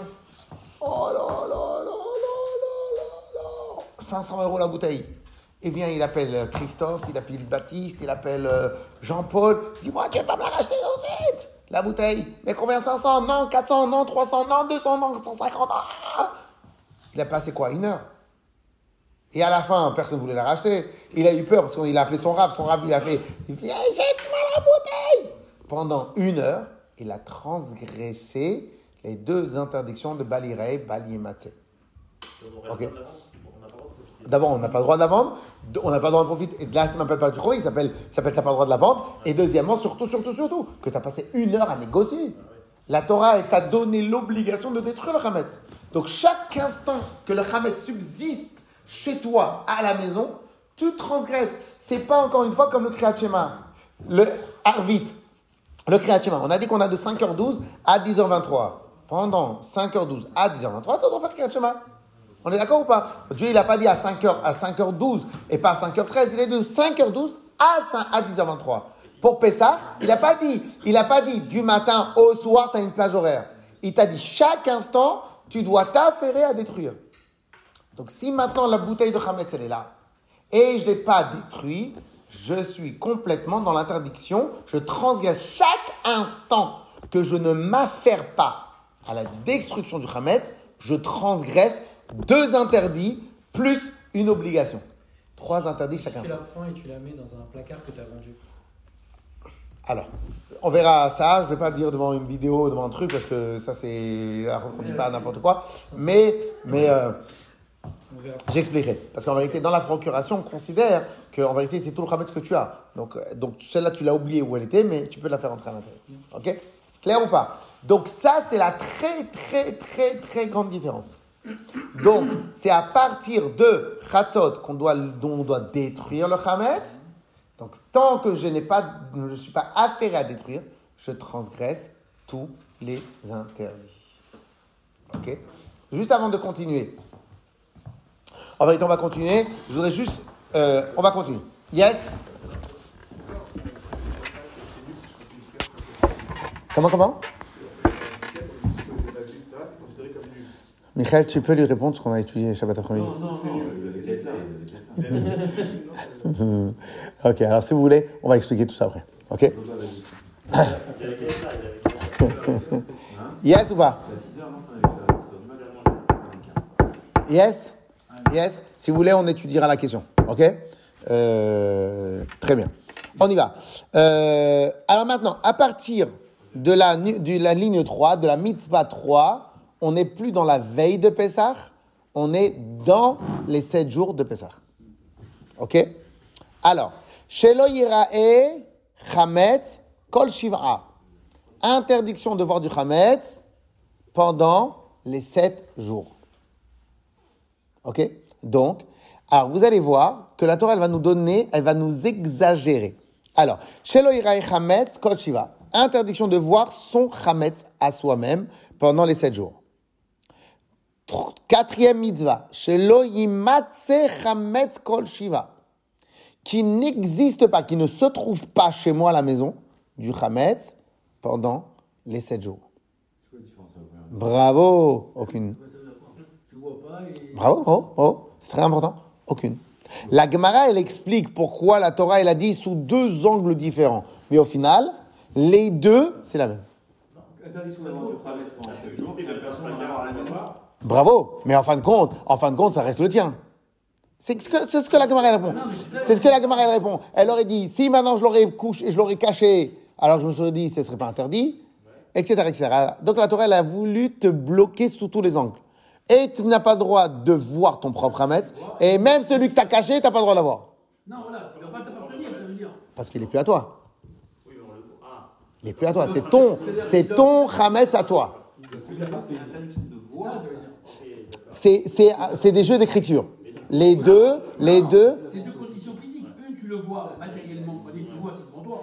Oh là là là là là là là 500 euros la bouteille. Et vient, il appelle euh, Christophe, il appelle Baptiste, il appelle euh, Jean-Paul. Dis-moi, tu vas pas me la racheter de suite La bouteille. Mais combien? 500 Non, 400, non, 300, non, 200, non, 150. ah il a passé quoi Une heure et à la fin, personne ne voulait la racheter. Il a eu peur parce qu'il a appelé son rave. Son rave, il a fait Viens, jette-moi la bouteille Pendant une heure, il a transgressé les deux interdictions de Balirei, Bali et Matzeh. Ok. D'abord, on n'a pas le droit de la vendre. On n'a pas le droit de profiter. Et là, ça ne m'appelle pas du il s'appelle, ça s'appelle t'as pas le droit de la vendre. Et deuxièmement, surtout, surtout, surtout, que tu as passé une heure à négocier. La Torah t'a donné l'obligation de détruire le Hametz. Donc, chaque instant que le Hametz subsiste chez toi, à la maison, tu transgresses. C'est pas encore une fois comme le Kriyat. Le Arvit, le Kriyat. On a dit qu'on a de 5h12 à 10h23. Pendant 5h12 à 10h23, tu dois faire Kriyat Shema. On est d'accord ou pas? Dieu, il n'a pas dit à 5h, à 5h12 et pas à 5h13. Il est de 5h12 à, 5 à 10h23. Pour Pessah, il n'a pas dit, il n'a pas dit du matin au soir, tu as une plage horaire. Il t'a dit chaque instant, tu dois t'affairer à détruire. Donc si maintenant la bouteille de Hametz, elle est là, et je ne l'ai pas détruit, je suis complètement dans l'interdiction. Je transgresse chaque instant que je ne m'affaire pas à la destruction du Hametz, je transgresse deux interdits plus une obligation. Trois interdits chaque Tu instant. la prends et tu la mets dans un placard que tu as vendu. Alors, on verra ça. Je ne vais pas le dire devant une vidéo, devant un truc, parce que ça, c'est. On ne dit pas n'importe quoi. Mais, mais euh, j'expliquerai. Parce qu'en vérité, dans la procuration, on considère qu'en vérité, c'est tout le Hametz que tu as. Donc, euh, donc celle-là, tu l'as oubliée où elle était, mais tu peux la faire entrer à l'intérieur. OK? Clair ou pas? Donc, ça, c'est la très, très, très, très grande différence. Donc, c'est à partir de Chatzot qu'on doit, dont on doit détruire le Hametz. Donc, tant que je n'ai pas, je ne suis pas affairé à détruire, je transgresse tous les interdits. Ok? Juste avant de continuer, en vérité, on va continuer. Je voudrais juste, euh, on va continuer. Yes? Comment, comment C'est considéré comme nul. Michael, tu peux lui répondre ce qu'on a étudié Shabbat après-midi Non, non, non. Ok, alors si vous voulez, on va expliquer tout ça après. Ok. Yes ou pas C'est à 6 heures, non On avait fait à 6 heures. Yes Yes Si vous voulez, on étudiera la question. Ok Euh, Très bien. On y va. Euh, alors maintenant, à partir de la, de la ligne 3, de la mitzvah 3, on n'est plus dans la veille de Pessah, on est dans les 7 jours de Pessah. Ok? Alors, Shelo Yirae Chametz Kol Shiv'a. Interdiction de voir du Chametz pendant les 7 jours. Ok? Donc, alors vous allez voir que la Torah, elle va nous donner, elle va nous exagérer. Alors, Shelo Yirae Chametz Kol Shiva. Interdiction de voir son Chametz à soi-même pendant les 7 jours. Tr- Quatrième mitzvah. Shelo Chametz Kol Shiva. Qui n'existe pas, qui ne se trouve pas chez moi à la maison, du Chametz pendant les 7 jours. Bravo Aucune. Bravo, oh, oh, c'est très important. Aucune. La Gemara, elle explique pourquoi la Torah, elle a dit sous deux angles différents. Mais au final, les deux, c'est la même. Interdiction d'avoir du Khametz pendant 7 jours, et la personne n'en a rien à voir. Bravo. Mais en fin de compte, en fin de compte, ça reste le tien. C'est ce que, c'est ce que la Gemara répond. C'est ce que la Gemara elle répond. Elle aurait dit, si maintenant je l'aurais couché, je l'aurais caché, alors je me serais dit, ce serait pas interdit, etc., etc. Donc la Torah, elle a voulu te bloquer sous tous les angles. Et tu n'as pas le droit de voir ton propre Hametz. Et même celui que tu as caché, tu n'as pas le droit de l'avoir. Non, voilà, il ne va pas t'appartenir, ça veut dire. Parce qu'il n'est plus à toi. Il n'est plus à toi. C'est ton, c'est ton Hametz à toi. C'est une interdiction de Ça, voir. C'est, c'est, c'est des jeux d'écriture. Les deux, les deux, C'est deux conditions physiques. Une, tu le vois matériellement, tu le vois, c'est devant toi.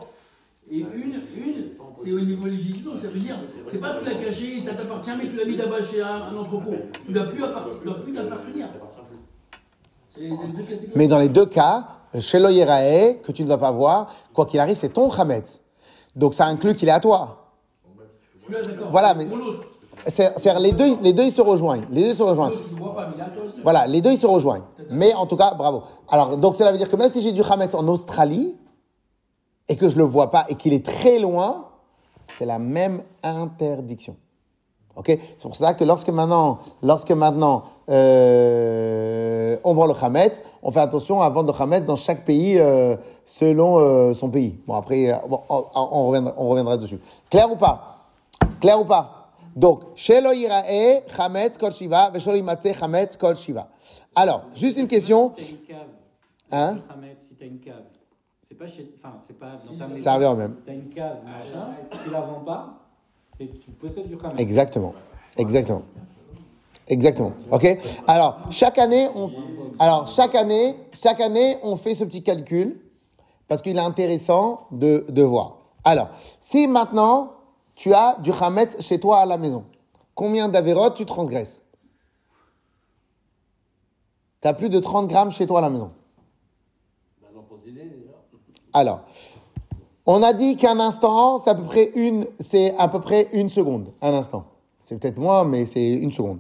Et une, une c'est au niveau législatif, ça veut dire, c'est pas que tu l'as caché, ça t'appartient, mais tu l'as mis là-bas chez un, un entrepôt. Tu tu dois plus t'appartenir. Mais dans les deux cas, chez Yerae, que tu ne vas pas voir, quoi qu'il arrive, c'est ton Hametz. Donc ça inclut qu'il est à toi. Voilà, mais- Pour l'autre, C'est, c'est les deux, les deux, ils se rejoignent. Les deux se rejoignent. Voilà, les deux, ils se rejoignent. Mais en tout cas, bravo. Alors, donc, cela veut dire que même si j'ai du Hametz en Australie, et que je le vois pas, et qu'il est très loin, c'est la même interdiction. Ok? C'est pour ça que lorsque maintenant, lorsque maintenant, euh, on vend le Hametz, on fait attention à vendre le Hametz dans chaque pays euh, selon euh, son pays. Bon, après, euh, bon, on, on reviendra, on reviendra dessus. Clair ou pas? Clair ou pas? Donc, Shelo Yirae, Hametz Kol Shiva, Veshelo Yimatse, Hametz Kol Shiva. Alors, juste une question. Si t'as une cave, Hein? le Hametz, si t'as une cave, c'est pas chez, enfin, c'est pas dans ta maison. Ça revient même. T'as une cave, machin, tu la vends pas, et tu possèdes du Hametz. Exactement. Exactement. Exactement. OK? Alors, chaque année on Alors, chaque année, chaque année on fait ce petit calcul parce qu'il est intéressant de, de voir. Alors, si maintenant tu as du Hametz chez toi à la maison, combien d'avérotes tu transgresses Tu as plus de 30 grammes chez toi à la maison. Alors, on a dit qu'un instant, c'est à peu près une, c'est à peu seconde. Un instant. C'est peut-être moins, mais c'est une seconde.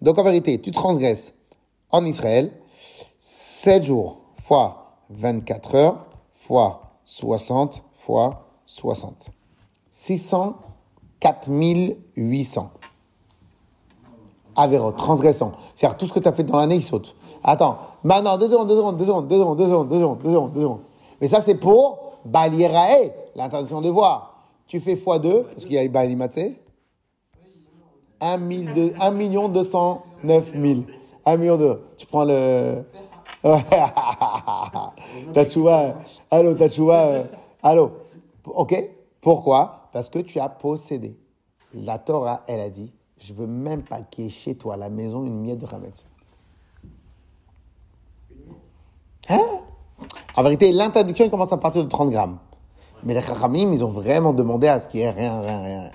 Donc, en vérité, tu transgresses en Israël 7 jours fois 24 heures fois 60 fois 60. 604 800. Avéro, transgressant. C'est-à-dire tout ce que tu as fait dans l'année, il saute. Attends, maintenant, deux secondes, deux secondes, deux secondes, deux secondes, deux secondes, deux secondes, deux secondes, deux secondes. Mais ça, c'est pour Balierae, l'interdiction de voir. Tu fais x2, parce qu'il y a Balimatse. 1 million 209 000. 1 million de. Tu prends le. Tachouva. Allô, Tachouva. euh, Allô. Ok Pourquoi? Parce que tu as possédé. La Torah, elle a dit Je veux même pas qu'il y ait chez toi à la maison une miette de Hametz. Hein? En vérité, l'interdiction commence à partir de 30 grammes. Mais les Chachamim, ils ont vraiment demandé à ce qu'il y ait rien, rien, rien. rien.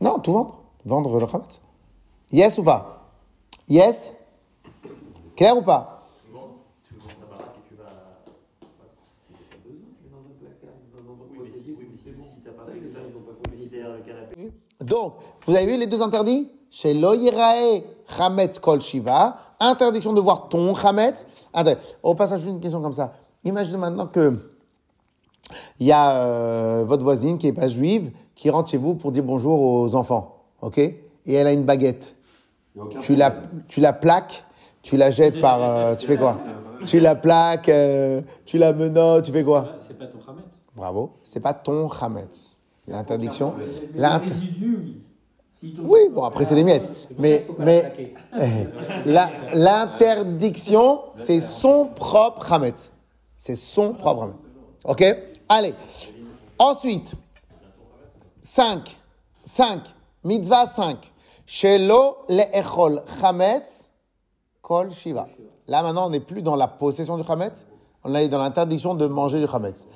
Non, tout vendre. Vendre le Hametz. Yes ou pas? Yes? Clair ou pas? Donc, vous avez vu les deux interdits? Chez Loïrae, Hametz Kol Shiva, interdiction de voir ton Hametz. Au passage, une question comme ça. Imaginez maintenant que il y a euh, votre voisine qui est pas juive, qui rentre chez vous pour dire bonjour aux enfants, ok? Et elle a une baguette. A Tu la, tu la plaques, tu la jettes par... euh, tu fais quoi? Tu la plaques, euh, tu la menottes, tu fais quoi? C'est pas ton Hametz. Bravo. C'est pas ton chametz. L'interdiction. Oui. Bon, après, c'est des miettes. Mais- mais- L'interdiction, c'est son propre chametz. C'est son propre chametz. Ok? Allez. Ensuite, 5. 5. Mitzvah 5. Shelo le'echol chametz kol shiva. Là, maintenant, on n'est plus dans la possession du chametz. On est dans l'interdiction de manger du chametz.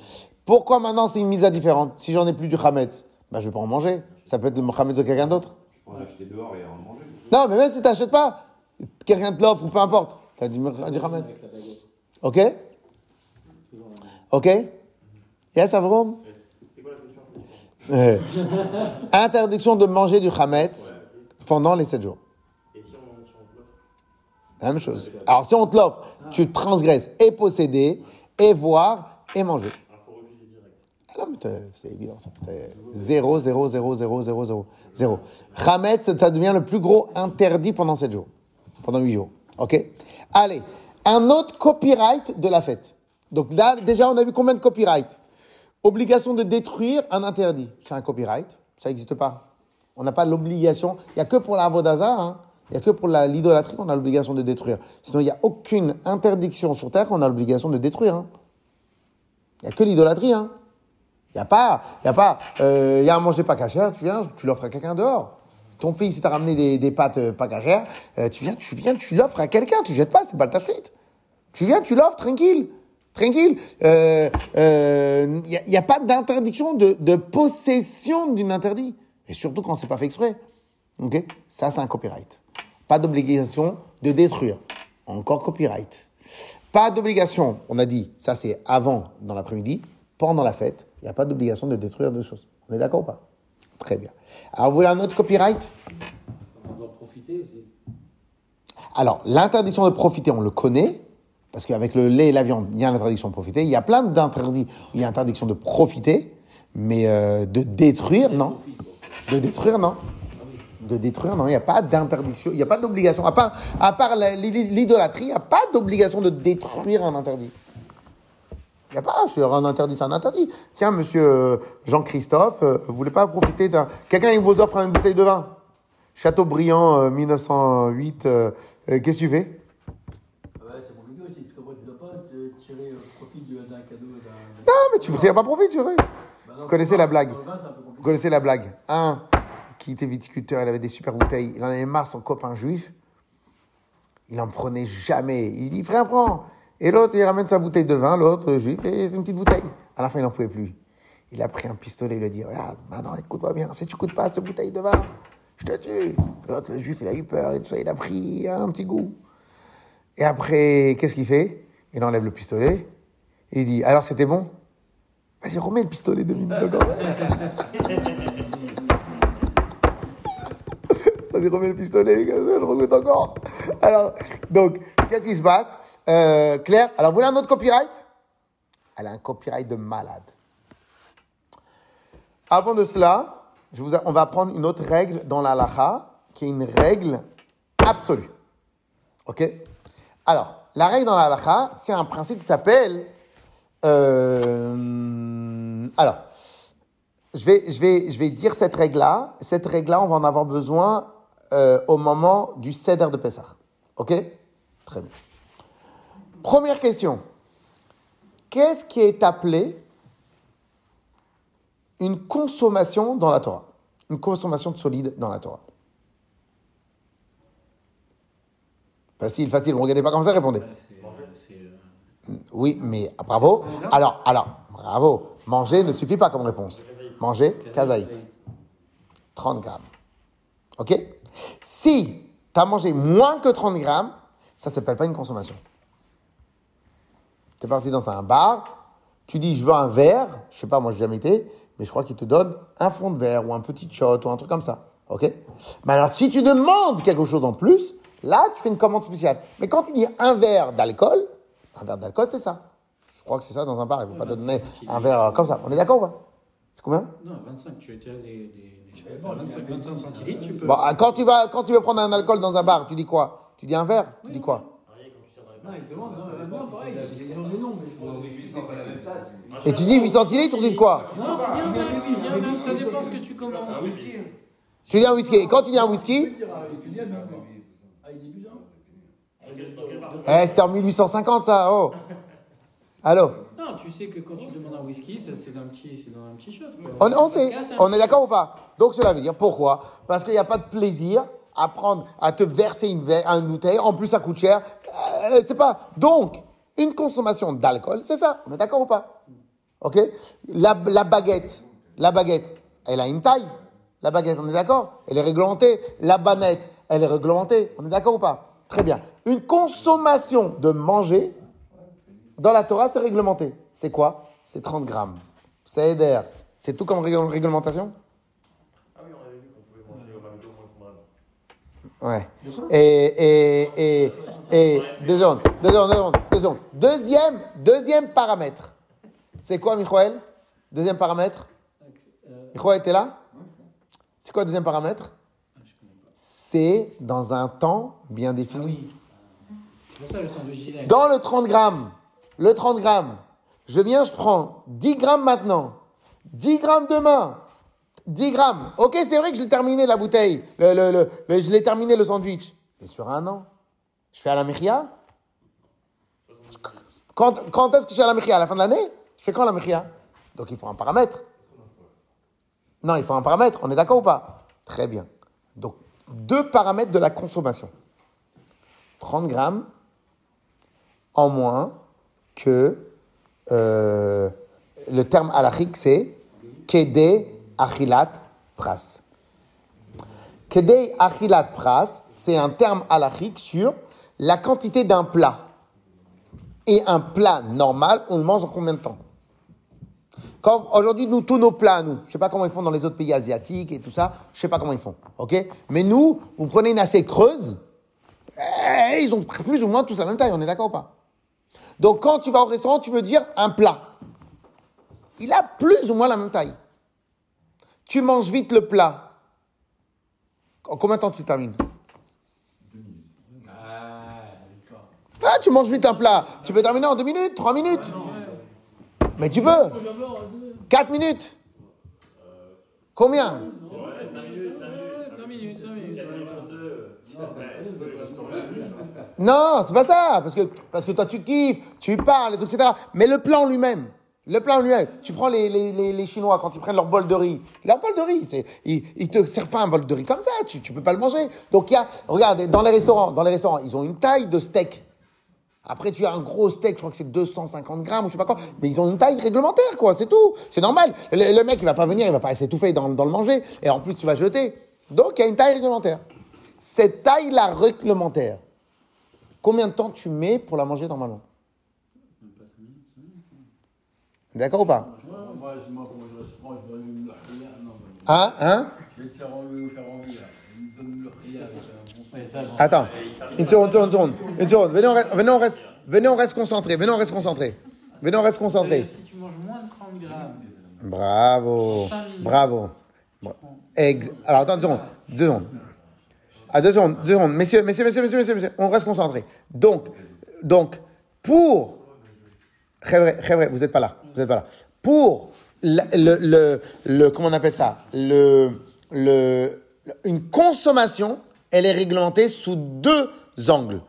Pourquoi maintenant c'est une mise à différente Si j'en ai plus du chametz, ben, je vais pas en manger. Ça peut être le chametz de quelqu'un d'autre. Je pourrais l'acheter dehors et en manger. Non, mais même si tu n'achètes pas, quelqu'un te l'offre ou peu importe, tu as du, du Hametz. Ok Ok Yes, Avrom Interdiction de manger du Hametz pendant les 7 jours. Et si on, si on te l'offre La même chose. Alors, si on te l'offre, tu transgresses et posséder, et voir, et manger. T'es- c'est évident, ça. C'est 0, 0, 0, 0, 0, 0, 0. Hametz, ça devient le plus gros interdit pendant 7 jours. Pendant 8 jours. OK? Allez, un autre copyright de la fête. Donc là, déjà, on a vu combien de copyright Obligation de détruire un interdit. C'est un copyright. Ça n'existe pas. On n'a pas l'obligation. Il n'y a que pour la Vodaza, hein. il n'y a que pour l'idolâtrie qu'on a l'obligation de détruire. Sinon, il n'y a aucune interdiction sur Terre qu'on a l'obligation de détruire. hein. Il n'y a que l'idolâtrie. Hein. Il n'y a pas, il y a pas, euh, il y a un manger pas cachère, tu viens, tu l'offres à quelqu'un dehors. Ton fils, il t'a ramené des, pâtes euh, pas cachères, euh, tu viens, tu viens, tu l'offres à quelqu'un, tu jettes pas, c'est pas le tachrit. Tu viens, tu l'offres, tranquille. Tranquille. Euh, euh, Il n'y a, il a pas d'interdiction de, de possession d'une interdit. Et surtout quand c'est pas fait exprès. Ok? Ça, c'est un copyright. Pas d'obligation de détruire. Encore copyright. Pas d'obligation, on a dit, ça c'est avant, dans l'après-midi, pendant la fête, il n'y a pas d'obligation de détruire deux choses. On est d'accord ou pas? Très bien. Alors, vous voulez un autre copyright? On doit profiter aussi. Alors, l'interdiction de profiter, on le connaît, parce qu'avec le lait et la viande, il y a l'interdiction de profiter. Il y a plein d'interdits il y a interdiction de profiter, mais euh, de détruire, non. De détruire, non. De détruire, non. Il n'y a pas d'interdiction, il n'y a pas d'obligation. À part, à part l'idolâtrie, il n'y a pas d'obligation de détruire un interdit. Il n'y a pas, c'est un interdit, c'est un interdit. Tiens, monsieur euh, Jean-Christophe, euh, vous voulez pas profiter d'un. Quelqu'un, vous offre une bouteille de vin. Chateaubriand, euh, 1908, euh, qu'est-ce que tu fais? Ouais, c'est compliqué aussi, parce qu'après, tu ne pas tirer euh, profit Non, mais tu ne pas profiter, tu vois. Bah non, Vous connaissez la blague Vous connaissez la blague Un qui était viticulteur, il avait des super bouteilles. Il en avait marre, son copain juif. Il en prenait jamais. Il dit, frère, prends. Et l'autre, il ramène sa bouteille de vin, l'autre, le juif, et c'est une petite bouteille. À la fin, il n'en pouvait plus. Il a pris un pistolet, il lui a dit, regarde, maintenant, écoute-moi bien, si tu coûtes pas cette bouteille de vin, je te tue. L'autre, le juif, il a eu peur, et tout ça, il a pris un petit goût. Et après, qu'est-ce qu'il fait? Il enlève le pistolet, et il dit, alors c'était bon? Vas-y, remets le pistolet deux minutes encore. Vas-y, remets le pistolet, je regoute encore. Alors, donc, qu'est-ce qui se passe euh, Claire, alors vous voulez un autre copyright Elle a un copyright de malade. Avant de cela, on va prendre une autre règle dans la halakha, qui est une règle absolue. Ok Alors, la règle dans la halakha, c'est un principe qui s'appelle... euh, alors, je vais, je, vais, je vais dire cette règle-là. Cette règle-là, on va en avoir besoin euh, au moment du Seder de Pessah. Ok Très bien. Première question. Qu'est-ce qui est appelé une consommation dans la Torah? Une consommation de solide dans la Torah Facile, facile. Vous regardez pas comme ça, répondez. Oui, mais ah, bravo. Alors, alors, bravo. Manger ne suffit pas comme réponse. Manger, kazaït. 30 grammes. OK? Si tu as mangé moins que 30 grammes, ça ne s'appelle pas une consommation. Tu es parti dans un bar, tu dis je veux un verre, je sais pas, moi j'ai jamais été, mais je crois qu'il te donne un fond de verre ou un petit shot ou un truc comme ça. OK? Mais alors si tu demandes quelque chose en plus, là tu fais une commande spéciale. Mais quand tu dis un verre d'alcool, un verre d'alcool c'est ça. Je crois que c'est ça dans un bar, il ne faut pas te donner un verre comme ça. On est d'accord ou pas? C'est combien? Non, 25, tu as des, des, des 25, 25 centilitres, tu peux. Bon, ah, quand tu vas, quand tu veux prendre un alcool dans un bar, tu dis quoi? Tu dis un verre Tu dis quoi Non, il demande, non, non, pareil, ils ont des noms, mais je Et tu dis 8 centilitres, on dit quoi Non, tu tu viens bien, ça dépend ce que tu commandes. Un whisky. Tu dis un whisky. Et quand tu dis un whisky, Ah, il est bizarre. eh, c'était en 1850 ça, oh. Allô Non, tu sais que quand tu demandes un whisky, ça, c'est dans un petit, c'est dans un petit shot. on, on sait, un- on est d'accord ou pas? Donc cela veut dire pourquoi? Parce qu'il n'y a pas de plaisir à prendre, à te verser une, une bouteille, en plus ça coûte cher. Euh, c'est pas. Donc, une consommation d'alcool, c'est ça. On est d'accord ou pas? Ok? La, la baguette, la baguette, elle a une taille. La baguette, on est d'accord? Elle est réglementée. La banette, elle est réglementée. On est d'accord ou pas? Très bien. Une consommation de manger, dans la Torah, c'est réglementé. C'est quoi? C'est 30 grammes. C'est. C'est tout comme rég- réglementation Ah oui, on avait vu qu'on pouvait manger au McDo moins de Ouais. Et, et, et, et, deux secondes, deux secondes, deux secondes, deux secondes. Deuxième, deuxième paramètre. C'est quoi, Michoel Deuxième paramètre? Michoel, t'es là? C'est quoi le deuxième paramètre? C'est dans un temps bien défini. Gilet. Dans le 30 grammes, le 30 grammes, je viens, je prends 10 grammes maintenant, 10 grammes demain, 10 grammes. Ok, c'est vrai que j'ai terminé la bouteille, le, le, le, je l'ai terminé le sandwich. Mais sur un an, je fais à la mechia Quand, quand est-ce que je fais à la mechia? À la fin de l'année? Je fais quand la mechia? Donc il faut un paramètre. Non, il faut un paramètre, on est d'accord ou pas? Très bien. Donc, deux paramètres de la consommation. 30 grammes en moins que euh, le terme halachique, c'est Kede Achilat Pras. Kede Achilat Pras, c'est un terme halachique sur la quantité d'un plat. Et un plat normal, on le mange en combien de temps? Quand aujourd'hui, nous, tous nos plats, nous, je sais pas comment ils font dans les autres pays asiatiques et tout ça, je sais pas comment ils font, ok? Mais nous, vous prenez une assiette creuse, eh, ils ont plus ou moins tous la même taille, on est d'accord ou pas? Donc quand tu vas au restaurant, tu veux dire un plat. Il a plus ou moins la même taille. Tu manges vite le plat. En combien de temps tu termines Ah, tu manges vite un plat. Tu peux terminer en deux minutes, trois minutes. Mais tu peux. Quatre minutes. Combien 5 minutes, 5 minutes. Non, c'est pas ça, parce que, parce que toi tu kiffes, tu parles, etc. Mais le plan lui-même, le plan lui-même, tu prends les, les, les, les Chinois quand ils prennent leur bol de riz, leur bol de riz, c'est, ils, ils te servent pas un bol de riz comme ça, tu, tu peux pas le manger. Donc il y a, regarde, dans les restaurants, dans les restaurants, ils ont une taille de steak. Après, tu as un gros steak, je crois que c'est 250 grammes ou je sais pas quoi, mais ils ont une taille réglementaire, quoi, c'est tout. C'est normal. Le, le mec, il va pas venir, il va pas s'étouffer dans, dans le manger, et en plus, tu vas jeter. Donc, il y a une taille réglementaire. Cette taille-là réglementaire, combien de temps tu mets pour la manger normalement D'accord ou pas Moi, je moi, comment je reprends, je donne une lahia. Non, non. Hein Hein je vais te faire envie, faire envie, là. Je donne une lahia, c'est un bon Attends, une seconde, une seconde, une seconde. Une seconde. Venez, on reste, venez, on reste, venez, on reste concentré. Venez, on reste concentré. Venez, on reste concentré. Si tu manges moins de 30 grammes, Bravo. Bravo. Bra- Ex- Alors, attends, deux secondes. Deux secondes. Ah, deux secondes, deux secondes. Messieurs, messieurs, messieurs, messieurs, messieurs, messieurs, on reste concentré. Donc, donc, pour. Vous n'êtes pas là. Pour le, comment on appelle ça? Une consommation, elle est réglementée sous deux angles.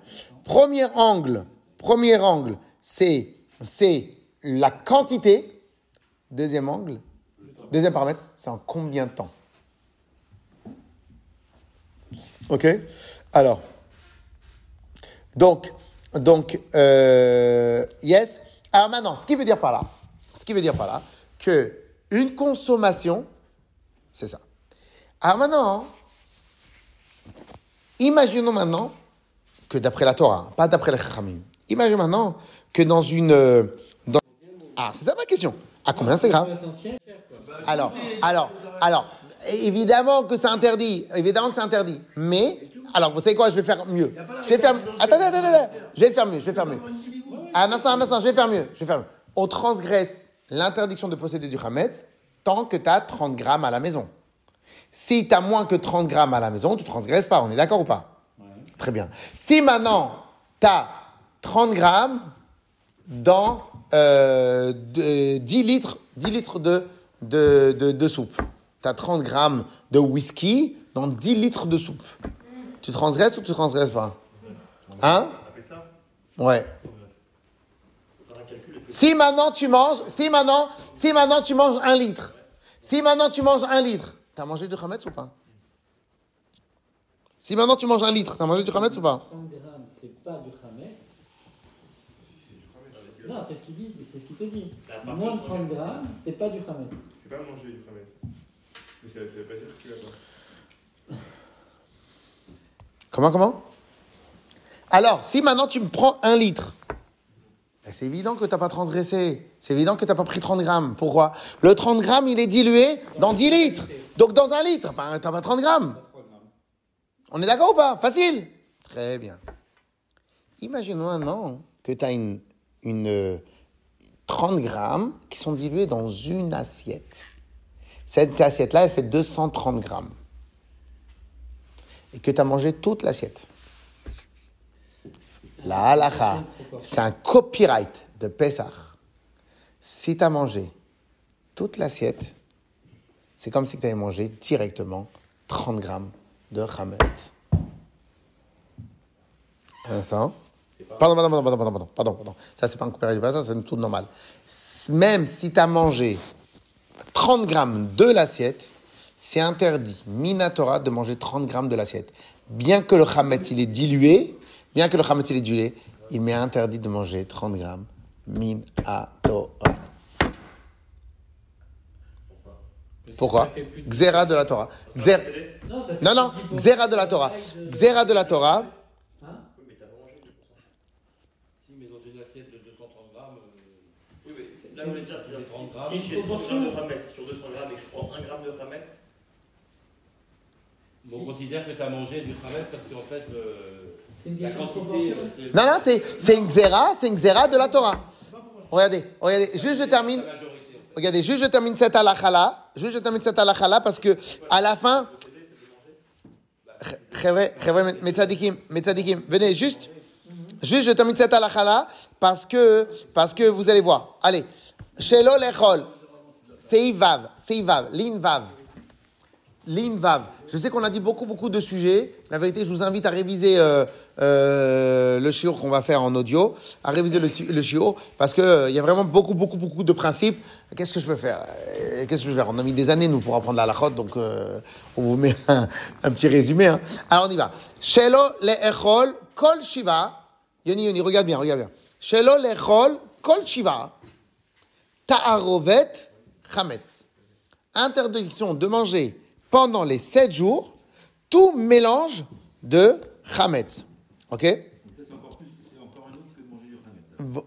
Premier angle, premier angle, c'est, c'est la quantité. Deuxième angle, deuxième paramètre, c'est en combien de temps? Ok? Alors, donc, donc, euh, yes. Alors maintenant, ce qui veut dire par là, ce qui veut dire par là, que une consommation, c'est ça. Alors maintenant, imaginons maintenant que d'après la Torah, pas d'après les Chachamim, imaginons maintenant que dans une... euh, dans- Ah, c'est ça ma question. À combien c'est grave alors, alors, alors, évidemment que c'est interdit, évidemment que c'est interdit. Mais, alors, vous savez quoi, je vais faire mieux. Je vais faire, attendez, attendez, attendez, je vais faire mieux, je vais faire mieux. Un instant, un instant, je vais faire mieux, je vais faire mieux. On transgresse l'interdiction de posséder du Hametz tant que tu as 30 grammes à la maison. Si tu as moins que 30 grammes à la maison, tu transgresses pas, on est d'accord ou pas? Très bien. Si maintenant, tu as 30 grammes dans euh, de- 10 litres, 10 litres de, de, de, de soupe. Tu as 30 grammes de whisky dans 10 litres de soupe. Tu transgresses ou tu transgresses pas? Hein? Ouais. Faut faire un calcul. Si maintenant tu manges, si maintenant, si maintenant tu manges un litre, si maintenant tu manges un litre, t'as mangé du chametz ou pas? Si maintenant tu manges un litre, t'as mangé du chametz ou pas? 30 grammes, c'est pas du Hametz. Non, c'est ce qu'il dit, c'est ce qu'il te dit. Moins de de 30 grammes, c'est pas du Hametz. c'est pas manger du Hametz. Mais ça, ça veut pas dire que tu l'as pas. Comment, comment? Alors, si maintenant tu me prends un litre, c'est évident que tu n'as pas transgressé. C'est évident que tu n'as pas pris 30 grammes. Pourquoi? Le 30 grammes, il est dilué dans 10 litres. Donc, dans un litre, ben, tu n'as pas 30 grammes. On est d'accord ou pas? Facile Très bien. Imaginons maintenant que tu as une, une, euh, 30 grammes qui sont dilués dans une assiette. Cette assiette-là, elle fait 230 grammes et que tu as mangé toute l'assiette. La halakha, c'est un copyright de Pessah. Si tu as mangé toute l'assiette, c'est comme si tu avais mangé directement 30 grammes de chametz. Un instant. Pardon, pardon, pardon, pardon, pardon, pardon, pardon, pardon. Ça, c'est pas un copyright de Pessah, c'est tout normal. S- Même si tu as mangé 30 grammes de l'assiette, c'est interdit, minatora, de manger 30 grammes de l'assiette. Bien que le chametz, il est dilué, bien que le chametz, il est dilué, il m'est interdit de manger 30 grammes minatora. Pourquoi Xéra de la Torah. Xéra- Non, Non, non, 10%. Xéra de la Torah. Xéra de la Torah. Hein Oui, mais t'as pas mangé 2%. Si, mais dans une assiette de 230 grammes, euh, Oui, mais c'est- là, on est déjà. des 30 Si grammes. j'ai 30 grammes de Hametz sur 200 grammes et que je prends 1 gramme de Hametz, on considère que tu as mangé du travail parce qu'en fait, le- C'est une la quantité. c'est- Non, non, c'est c'est une Xéra, c'est une Xéra de la Torah. Regardez, regardez, juste je termine. Regardez, juste je termine cette halakha Juste je termine cette halakha parce que à la fin. Venez juste. Juste je termine cette halakha parce que, parce que vous allez voir. Allez. Shelo lechol. Seivav, Seivav, Linvav. Linvav. Je sais qu'on a dit beaucoup, beaucoup de sujets. La vérité, je vous invite à réviser euh, euh, le shiur qu'on va faire en audio, à réviser le, le parce qu'il il y a vraiment beaucoup, beaucoup, beaucoup de principes. Qu'est-ce que je peux faire? Euh, Qu'est-ce que je peux faire? On a mis des années, nous, pour apprendre la lachot, donc euh, on vous met un, un petit résumé. hein. Alors, on y va. Shelo le'echol kol shiva. Yoni, Yoni, regarde bien, regarde bien. Shelo le'echol kol shiva. Ta'arovet chametz. Interdiction de manger pendant les sept jours tout mélange de chametz. Ok c'est encore, plus, c'est encore un autre que de manger du chametz. Vo-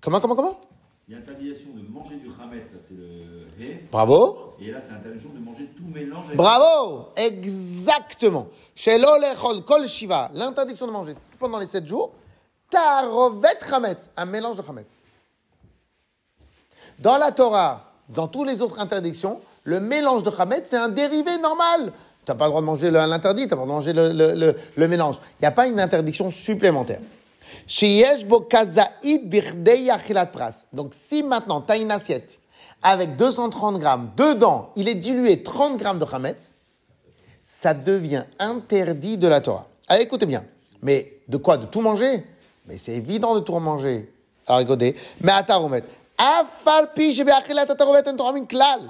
Comment, comment, comment? Il y a interdiction de manger du chametz, ça c'est le hé. Bravo. Et là, c'est interdiction de manger tout mélange avec Bravo Exactement. Chez l'olechol kol shiva, l'interdiction de manger pendant les sept jours, tarovet chametz, un mélange de chametz. Dans la Torah, dans toutes les autres interdictions, le mélange de chametz, c'est un dérivé normal. Tu n'as pas le droit de manger l'interdit, tu n'as pas le droit de manger le, le- mélange. Il n'y a pas une interdiction supplémentaire. Donc si maintenant tu as une assiette avec 230 grammes, dedans il est dilué 30 grammes de chametz, ça devient interdit de la Torah. Allez, écoutez bien. Mais de quoi? De tout manger? Mais c'est évident de tout manger. Alors écoutez, mais ataromet. Afal pi shebeachilat ataromet en Torah klal.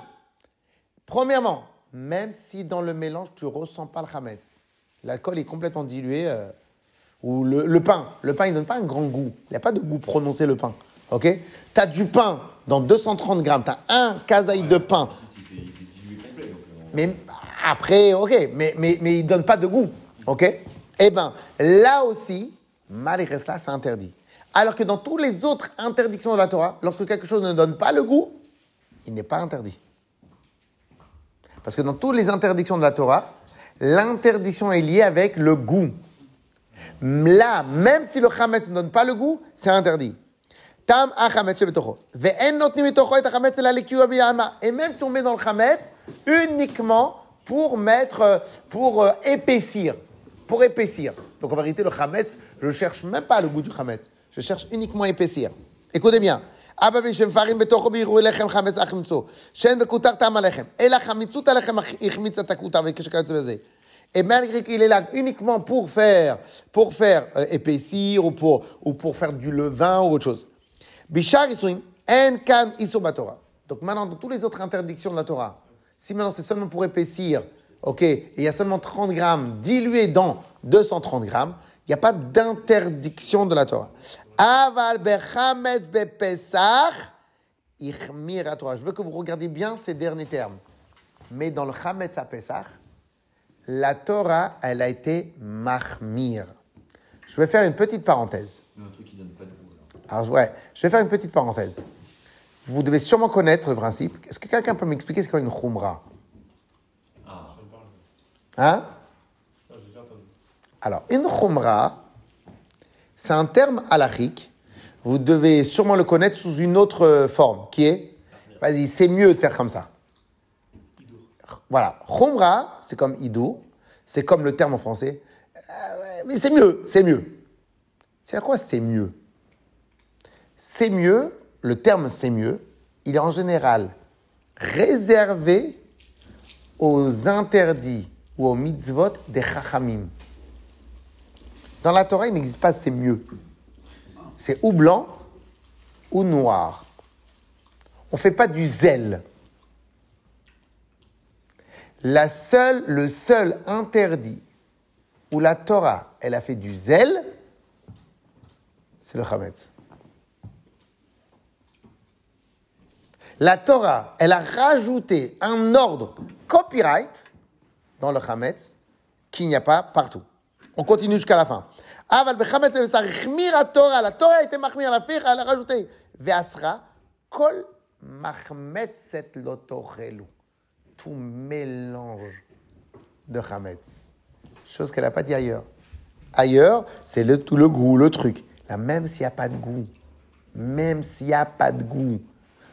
Premièrement, même si dans le mélange tu ressens pas le chametz, l'alcool est complètement dilué, euh, ou le, le pain, le pain il donne pas un grand goût, il n'y a pas de goût prononcé le pain, ok? Tu as du pain dans 230 grammes, tu as un kazaï de pain, dilué complet. Donc, euh, on- mais après, ok, mais, mais, mais il donne pas de goût, ok? Eh bien, là aussi, malgré cela, c'est interdit. Alors que dans toutes les autres interdictions de la Torah, lorsque quelque chose ne donne pas le goût, il n'est pas interdit. Parce que dans toutes les interdictions de la Torah, l'interdiction est liée avec le goût. Là, même si le chametz ne donne pas le goût, c'est interdit. Tam et même si on met dans le chametz, uniquement pour mettre, pour euh, épaissir. Pour épaissir. Donc en vérité, le chametz, je cherche même pas le goût du chametz. Je cherche uniquement à épaissir. Écoutez bien. אבא בשם פארים בתוכו בעירוי לחם חמץ החמצו. שאין בכותר טעם הלחם. אלא חמיצות הלחם החמיצה את הכותר וכשכיוצא בזה. Et malgré qu'il est là uniquement pour faire, pour faire euh, épaissir ou pour, ou pour faire du levain ou autre chose. Bishar Isuim, En Kan Isur Torah. Donc maintenant, dans toutes les autres interdictions de la Torah, si maintenant c'est seulement pour épaissir, ok, et il y a seulement 30 grammes dilués dans 230 grammes, il n'y a pas d'interdiction de la Torah. Aval bechametz bepesach, ichmir à Torah. Je veux que vous regardiez bien ces derniers termes. Mais dans le chametz à Pesach, la Torah, elle a été mahmir. Je vais faire une petite parenthèse. Mais un truc qui donne pas de goût. alors. Alors, ouais, je vais faire une petite parenthèse. Vous devez sûrement connaître le principe. Est-ce que quelqu'un peut m'expliquer ce qu'est une khumra? Ah, Hein? Entendu. Alors, une khumra, c'est un terme halachique. Vous devez sûrement le connaître sous une autre euh, forme, qui est, vas-y, c'est mieux de faire comme ça. Voilà, khumra, c'est comme idour, c'est comme le terme en français. Euh, mais c'est mieux, c'est mieux. C'est à quoi c'est mieux? C'est mieux, le terme c'est mieux, il est en général réservé aux interdits ou aux mitzvot des chachamim. Dans la Torah, il n'existe pas c'est mieux. C'est ou blanc ou noir. On ne fait pas du zèle. La seule, le seul interdit où la Torah, elle a fait du zèle, c'est le chametz. La Torah, elle a rajouté un ordre copyright dans le chametz qu'il n'y a pas partout. On continue jusqu'à la fin. Aval bechametz bessarichmir à Torah. La Torah a été mahmir, la fir, elle a rajouté. Veasra, kol mahmetset lotorelu. Tout mélange de chametz. Chose qu'elle n'a pas dit ailleurs. Ailleurs, c'est le, tout le goût, le truc. Là, même s'il n'y a pas de goût, même s'il n'y a pas de goût,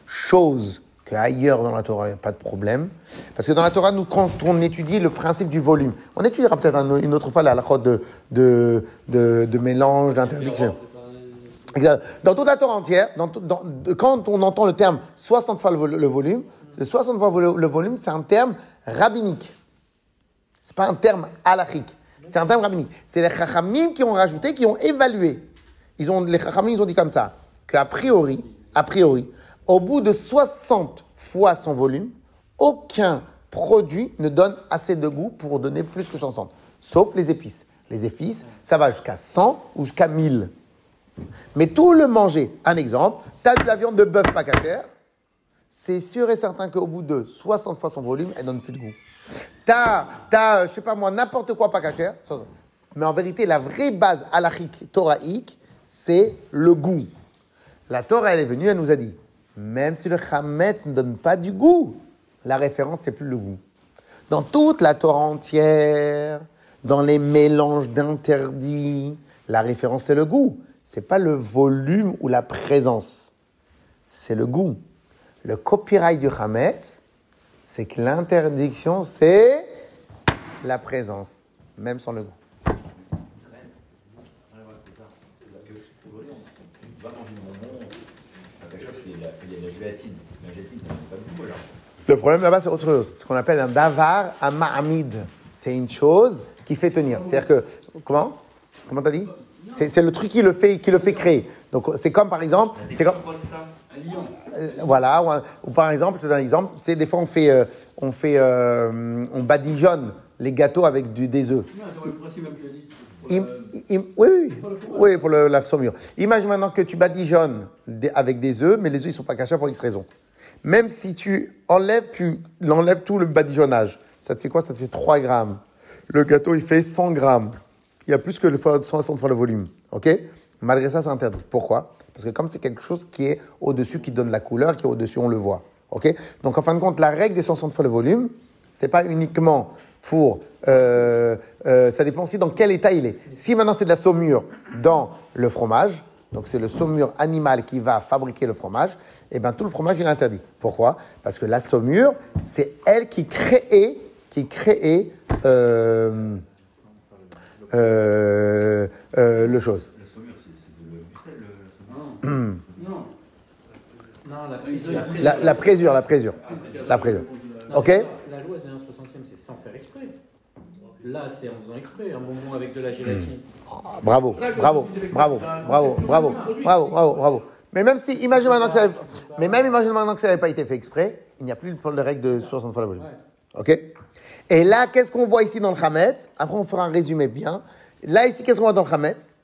chose qu'ailleurs dans la Torah, il n'y a pas de problème. Parce que dans la Torah, nous, quand on étudie le principe du volume, on étudiera peut-être un- une autre fois la halachot de, de, de, mélange, d'interdiction. Dans toute la Torah entière, quand on entend le terme 60 fois le, le volume, c'est 60 fois le, le volume, c'est un terme rabbinique. C'est pas un terme halachique. C'est un terme rabbinique. C'est les chachamim qui ont rajouté, qui ont évalué. Ils ont, les chachamim, ils ont dit comme ça, qu'a priori, a priori, au bout de 60 fois son volume, aucun produit ne donne assez de goût pour donner plus que 60. Sauf les épices. Les épices, ça va jusqu'à 100 ou jusqu'à 1000. Mais tout le manger, un exemple, tu as de la viande de bœuf pas cachère, c'est sûr et certain qu'au bout de 60 fois son volume, elle donne plus de goût. T'as, t'as, euh, je sais pas moi, n'importe quoi pas cachère, mais en vérité, la vraie base halachique, toraïque, c'est le goût. La Torah, elle est venue, elle nous a dit, même si le chametz ne donne pas du goût, la référence, c'est plus le goût. Dans toute la Torah entière, dans les mélanges d'interdits, la référence, c'est le goût. C'est pas le volume ou la présence. C'est le goût. Le copyright du chametz, c'est que l'interdiction, c'est la présence, même sans le goût. Ouais, ouais, c'est ça. Parce que aujourd'hui, on, on va manger du bonbon, pas quelque chose, il y a de la, il y a de la gélatine. La gélatine, ça n'a pas de goût alors. Le problème là-bas, c'est autre chose. Ce qu'on appelle un davar, un ma'amid. C'est une chose qui fait tenir. C'est-à-dire que, comment? Comment t'as dit? C'est, le truc qui le fait, qui le fait créer. Donc, c'est comme par exemple, c'est comme, À euh, voilà, ou, un- ou par exemple, je te donne un exemple. Tu sais, des fois, on fait, euh, on fait, euh, on badigeonne les gâteaux avec du, des œufs. Non, le principe oui, oui, Pour le fromage. oui, la saumure. Imagine maintenant que tu badigeonnes avec des œufs, mais les œufs ils sont pas cachés pour X raison. Même si tu enlèves, tu l'enlèves tout le badigeonnage, ça te fait quoi? Ça te fait 3 grammes. Le gâteau il fait 100 grammes. Il y a plus que le fois, 60 fois le volume. Ok? Malgré ça, c'est interdit. Pourquoi? Parce que comme c'est quelque chose qui est au-dessus, qui donne la couleur, qui est au-dessus, on le voit. Ok? Donc en fin de compte, la règle des 60 fois le volume, c'est pas uniquement pour. euh, euh, ça dépend aussi dans quel état il est. Si maintenant c'est de la saumure dans le fromage, donc c'est le saumure animal qui va fabriquer le fromage, et bien tout le fromage il est interdit. Pourquoi? Parce que la saumure, c'est elle qui crée, qui crée euh, euh, euh, le chose. Le saumure, c'est le- Non. Non, la Ils ont- la La, la présure, la présure. La présure. Non, Ok? Sans faire exprès. Là, c'est en faisant exprès, un bonbon avec de la gélatine. Ah, Bravo, bravo, bravo, bravo, bravo, bravo, bravo, bravo. Mais même si, imagine maintenant que ça avait, mais même imagine maintenant que ça n'avait pas été fait exprès, il n'y a plus le- les règles de 60 fois la volume. Ok? Et là, qu'est-ce qu'on voit ici dans le Hametz Après, on fera un résumé bien. Là, ici, qu'est-ce qu'on voit dans le Hametz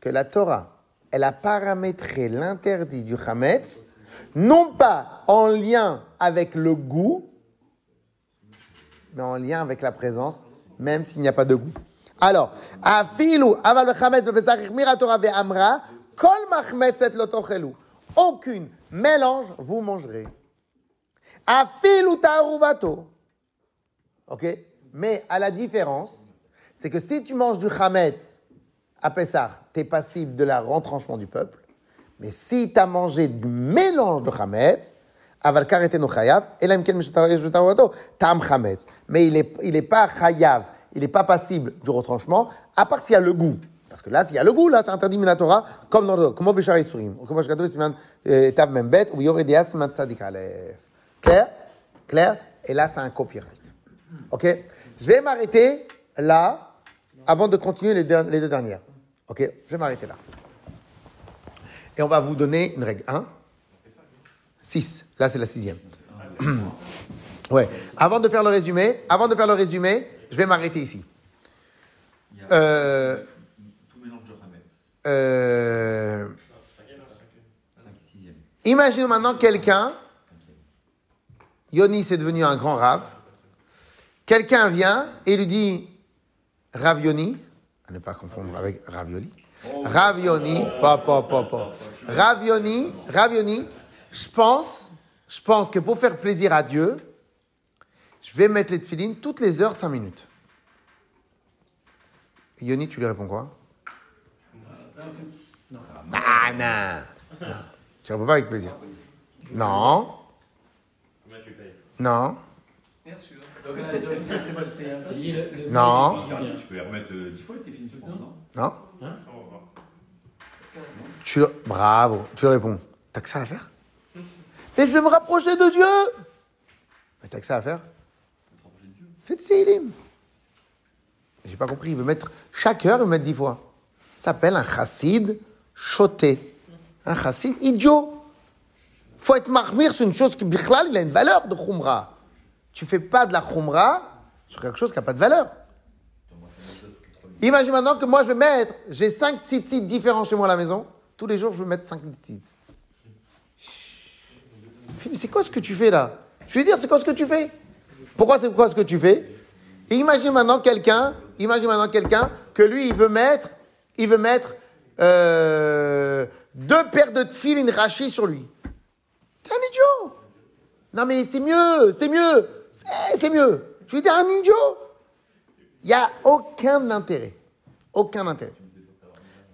Que la Torah, elle a paramétré l'interdit du Hametz, non pas en lien avec le goût, mais en lien avec la présence, même s'il n'y a pas de goût. Alors. Aucune mélange vous mangerez. Ok? Mais à la différence, c'est que si tu manges du chametz à Pessah, tu es passible de la retranchement du peuple. Mais si tu as mangé du mélange de chametz, Mais il n'est il est pas chayav, il n'est pas passible du retranchement, à part s'il y a le goût. Parce que là, s'il y a le goût, là, c'est interdit Minatora, comme dans le, comme au Béchar Isurim, comme Siman euh, Tav Membet, ou Yoredia Siman Tzadik Aleph. Clair? Clair? Et là, c'est un copyright. Ok? Je vais m'arrêter là, avant de continuer les deux, les deux dernières. Ok? Je vais m'arrêter là. Et on va vous donner une règle. 1, 6. Là, c'est la sixième. ouais. Avant de faire le résumé, avant de faire le résumé, je vais m'arrêter ici. Euh, euh, 5 et 6e. Imaginez maintenant quelqu'un, Yoni c'est devenu un grand rave, quelqu'un vient et lui dit Rav Yoni, à ne pas confondre avec ravioli, Rav Yoni, pas, pas, pas, pas, Je pense, je pense que pour faire plaisir à Dieu, je vais mettre les tefilines toutes les heures 5 minutes. Yoni, tu lui réponds quoi? Ah non, non. Tu réponds pas avec plaisir. Non, non, non, Tu peux les remettre euh, 10 fois tes films, je pense, non non. Tu Bravo, tu lui réponds. T'as que ça à faire? Mais je vais me rapprocher de Dieu Mais t'as que ça à faire Fais du télim. J'ai pas compris, il veut mettre chaque heure, il veut mettre dix fois. Ça s'appelle un chassid choté. Un chassid idiot. faut être marmire sur une chose qui, bichlal, il a une valeur de khumra. Tu fais pas de la khumra sur quelque chose qui n'a pas de valeur. Imagine maintenant que moi je vais mettre, j'ai cinq tzitzit différents chez moi à la maison. Tous les jours, je vais mettre cinq tzitzit. C'est quoi ce que tu fais là? Je veux dire, c'est quoi ce que tu fais? Pourquoi c'est quoi ce que tu fais? Imagine maintenant quelqu'un, imagine maintenant quelqu'un que lui, il veut mettre, il veut mettre euh, deux paires de tefilin rachis sur lui. T'es un idiot Non mais c'est mieux, c'est mieux, c'est mieux. Tu dire un idiot? Il n'y a aucun intérêt. Aucun intérêt.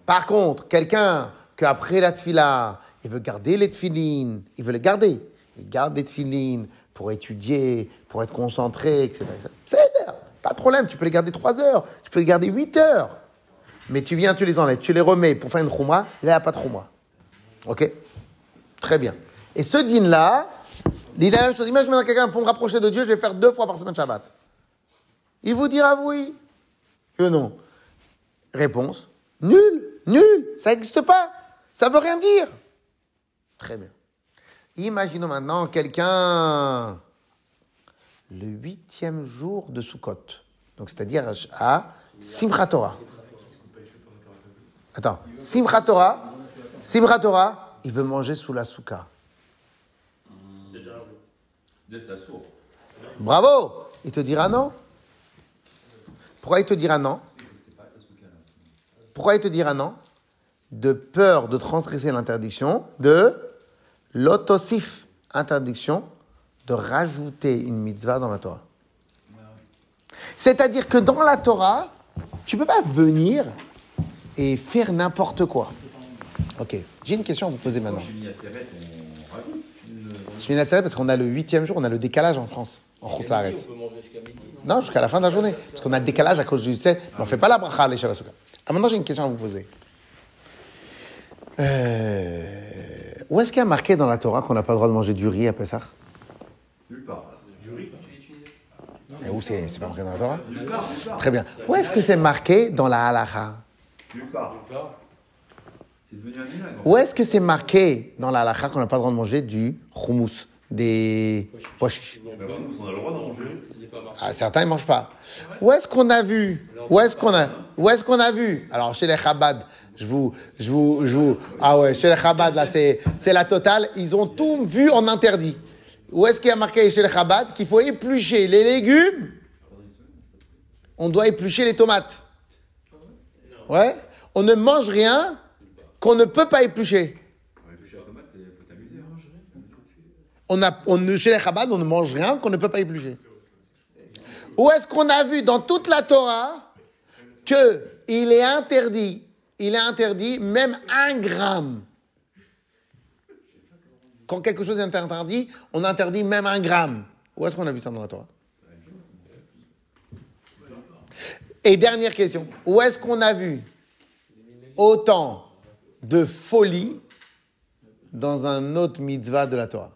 Par contre, quelqu'un qu'après la tefila, il veut garder les tefilines, il veut les garder. Il garde les tefilines pour étudier, pour être concentré, etc. C'est pas de problème, tu peux les garder 3 heures, tu peux les garder 8 heures. Mais tu viens, tu les enlèves, tu les remets pour faire une là, il n'y a pas de khumra. Ok? Très bien. Et ce din-là, il dit la même chose. Imagine maintenant quelqu'un, pour me rapprocher de Dieu, je vais faire deux fois par semaine Shabbat. Il vous dira oui. Que non. Réponse nul, nul, ça n'existe pas. Ça veut rien dire. Très bien. Imaginons maintenant quelqu'un le huitième jour de Sukkot. Donc c'est-à-dire à Simchat Torah. Attends, Simchat Torah, Simchat Torah, il veut manger sous la souka. De sa. Bravo Il te dira non Pourquoi il te dira non? Pourquoi il te dira non? De peur de transgresser l'interdiction de l'autosif, interdiction de rajouter une mitzvah dans la Torah. C'est-à-dire que dans la Torah, tu ne peux pas venir et faire n'importe quoi. Ok, j'ai une question à vous poser maintenant. Une. Je suis naturel parce qu'on a le huitième jour, on a le décalage en France, en. On peut manger jusqu'à midi, non jusqu'à la fin de la journée. Parce qu'on a le décalage à cause du 7, mais on ne fait pas la bracha à l'échelle Ah, maintenant, j'ai une question à vous poser. Euh, Où est-ce qu'il y a marqué dans la Torah qu'on n'a pas le droit de manger du riz à Pessah? Nulle part. Et où c'est C'est pas marqué dans la Torah? Très bien. Où est-ce que c'est marqué dans la halacha? Nulle part. C'est devenu un minage. Où est-ce que c'est marqué dans la halacha qu'on n'a pas le droit de manger du hummus, des pois chiches nous, on a le droit d'en manger. Ah, certains ne mangent pas. Où est-ce qu'on a vu? Où est-ce qu'on a Où est-ce qu'on a vu? Alors chez les Chabad, je vous, je vous, je vous. Ah ouais, chez les Chabad là, c'est, c'est la totale. Ils ont tout vu en interdit. Où est-ce qu'il y a marqué chez les Chabad qu'il faut éplucher les légumes? On doit éplucher les tomates. Ouais. On ne mange rien qu'on ne peut pas éplucher. On a, on, chez les Chabad, on ne mange rien qu'on ne peut pas éplucher. Où est-ce qu'on a vu dans toute la Torah que il est interdit, il est interdit même un gramme. Quand quelque chose est interdit, on interdit même un gramme. Où est-ce qu'on a vu ça dans la Torah? Et dernière question, où est-ce qu'on a vu autant de folie dans un autre mitzvah de la Torah?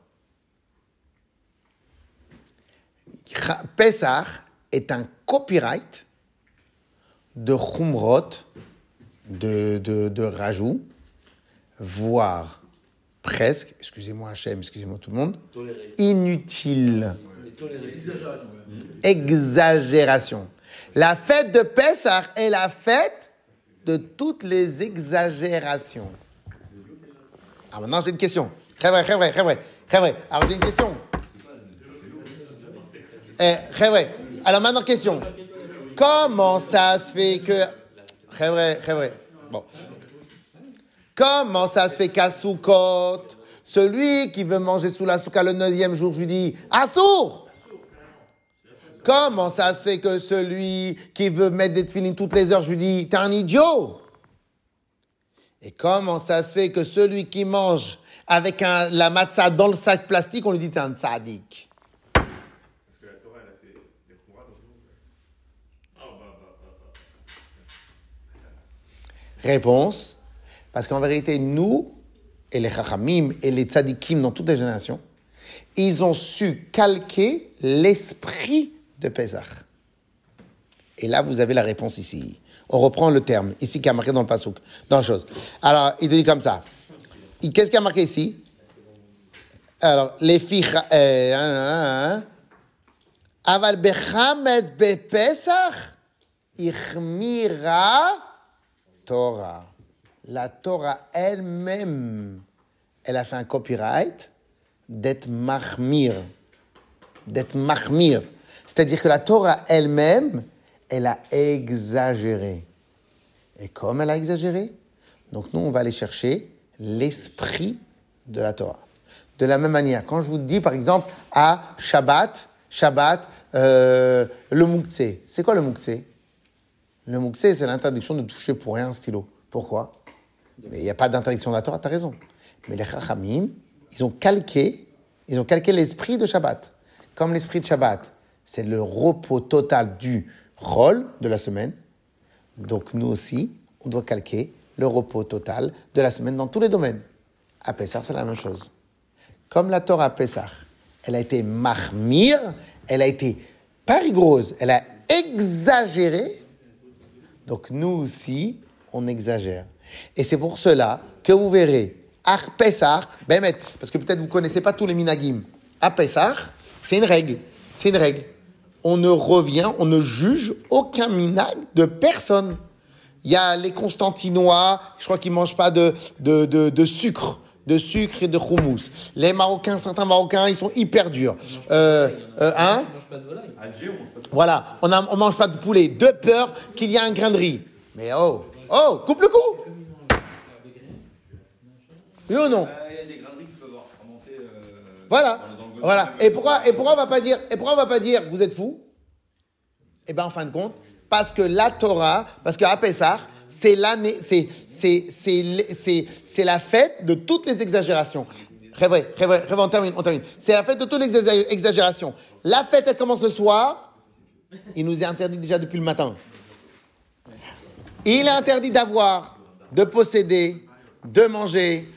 Pesach est un copyright de Chumrot, de, de, de rajout, voire presque, excusez-moi Hachem, excusez-moi tout le monde, Toléré. inutile, toléré. Exagération. exagération. La fête de Pesach est la fête de toutes les exagérations. Ah, maintenant j'ai une question. Très vrai, très vrai, très vrai, très vrai. Alors j'ai une question. Eh, très vrai. Alors maintenant question. Comment ça se fait que... Bon. Comment ça se fait qu'à Soukot, celui qui veut manger sous la souka le neuvième jour, je lui dis, Assour! Comment ça se fait que celui qui veut mettre des tefilines toutes les heures, je lui dis, t'es un idiot? Et comment ça se fait que celui qui mange avec un, la matzah dans le sac plastique, on lui dit, t'es un tzaddik Parce que la Torah, elle a fait des courants dans tout. Ah, bah, bah, bah, bah. Réponse, parce qu'en vérité, nous, et les chachamim, et les tzadikim dans toutes les générations, ils ont su calquer l'esprit de Pesach. Et là, vous avez la réponse ici. On reprend le terme, ici qui a marqué dans le pasouk, dans la. Alors, il dit comme ça. Qu'est-ce qui a marqué ici? Alors, les filles... Euh, hein, hein, hein. Aval ichmira Torah. La Torah elle-même, elle a fait un copyright d'être mahmir. D'être mahmir. C'est-à-dire que la Torah elle-même, elle a exagéré. Et comme elle a exagéré, donc nous, on va aller chercher l'esprit de la Torah. De la même manière, quand je vous dis par exemple à Shabbat, Shabbat, euh, le Mouktsé. C'est quoi le Mouktsé Le Mouktsé, c'est l'interdiction de toucher pour rien un stylo. Pourquoi? Mais il n'y a pas d'interdiction de la Torah, tu as raison. Mais les Chachamim, ils ont calqué, ils ont calqué l'esprit de Shabbat. Comme l'esprit de Shabbat, c'est le repos total du rôle de la semaine. Donc nous aussi, on doit calquer le repos total de la semaine dans tous les domaines. À Pessah, c'est la même chose. Comme la Torah à Pessah, elle a été mahmir, elle a été pas rigoureuse, elle a exagéré. Donc nous aussi, on exagère. Et c'est pour cela que vous verrez, à Pessah, Bémet, parce que peut-être vous ne connaissez pas tous les minagim. À Pessah, c'est une règle. C'est une règle. On ne revient, on ne juge aucun minag de personne. Il y a les Constantinois, je crois qu'ils ne mangent pas de, de, de sucre, de sucre et de houmous. Les Marocains, certains Marocains, ils sont hyper durs. Euh, euh, hein On mange pas de volaille. Alger, on mange pas de voilà, on ne mange pas de poulet, de peur qu'il y ait un grain de riz. Mais oh, oh, coupe le cou Oui ou non Ah, Il y a des qui peuvent avoir fermenté. euh, Voilà, voilà. Et pourquoi, et pourquoi on va pas dire, et pourquoi on va pas dire, vous êtes fous? Eh ben, en fin de compte, parce que la Torah, parce qu'à Pessah, c'est la fête de toutes les exagérations. On termine, on termine. C'est la fête de toutes les exa- exagérations. La fête, elle commence le soir. Il nous est interdit déjà depuis le matin. Il est interdit d'avoir, de posséder, de manger,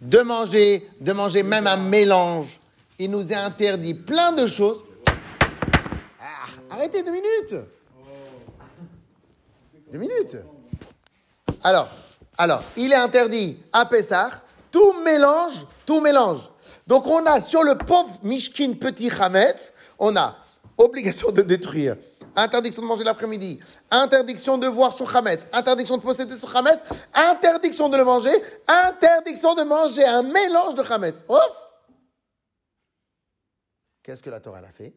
de manger, de manger même un mélange. Il nous a interdit plein de choses. Ah, arrêtez deux minutes. Deux minutes. Alors, alors, il est interdit à Pessah, tout mélange, tout mélange. Donc on a sur le pauvre Mishkin petit Hametz, on a obligation de détruire, interdiction de manger l'après-midi, interdiction de voir son Hametz, interdiction de posséder son Hametz, interdiction de le manger, interdiction de manger un mélange de Hametz. Ouf Qu'est-ce que la Torah a fait?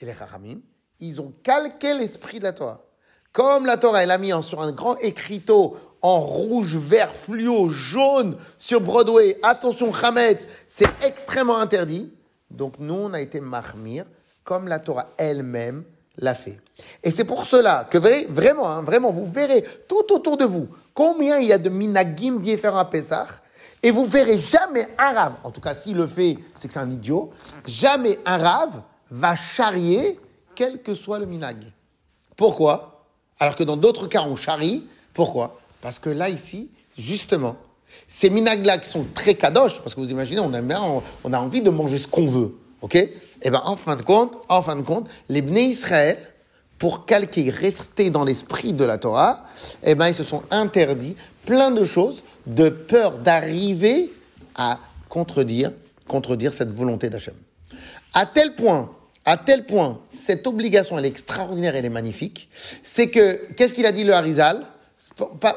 Et les Chachamim, ils ont calqué l'esprit de la Torah. Comme la Torah, elle a mis sur un grand écriteau en rouge, vert, fluo, jaune sur Broadway, attention, Hametz, c'est extrêmement interdit. Donc nous, on a été mahmir, comme la Torah elle-même l'a fait. Et c'est pour cela que vra- vraiment, hein, vraiment, vous verrez tout autour de vous combien il y a de minagim différents à Pessah, et vous verrez jamais un rave, en tout cas s'il le fait, c'est que c'est un idiot, jamais un rave va charrier quel que soit le minag. Pourquoi? Alors que dans d'autres cas, on charrie. Pourquoi? Parce que là, ici, justement, ces minags-là qui sont très kadosh, parce que vous imaginez, on a, on a envie de manger ce qu'on veut, ok? Eh bien, en fin de compte, en fin de compte, les Bnei Israël, pour calquer, rester dans l'esprit de la Torah, eh ben, ils se sont interdits plein de choses de peur d'arriver à contredire, contredire cette volonté d'Hachem. À tel point, à tel point, cette obligation, elle est extraordinaire, elle est magnifique. C'est que, qu'est-ce qu'il a dit le Harizal?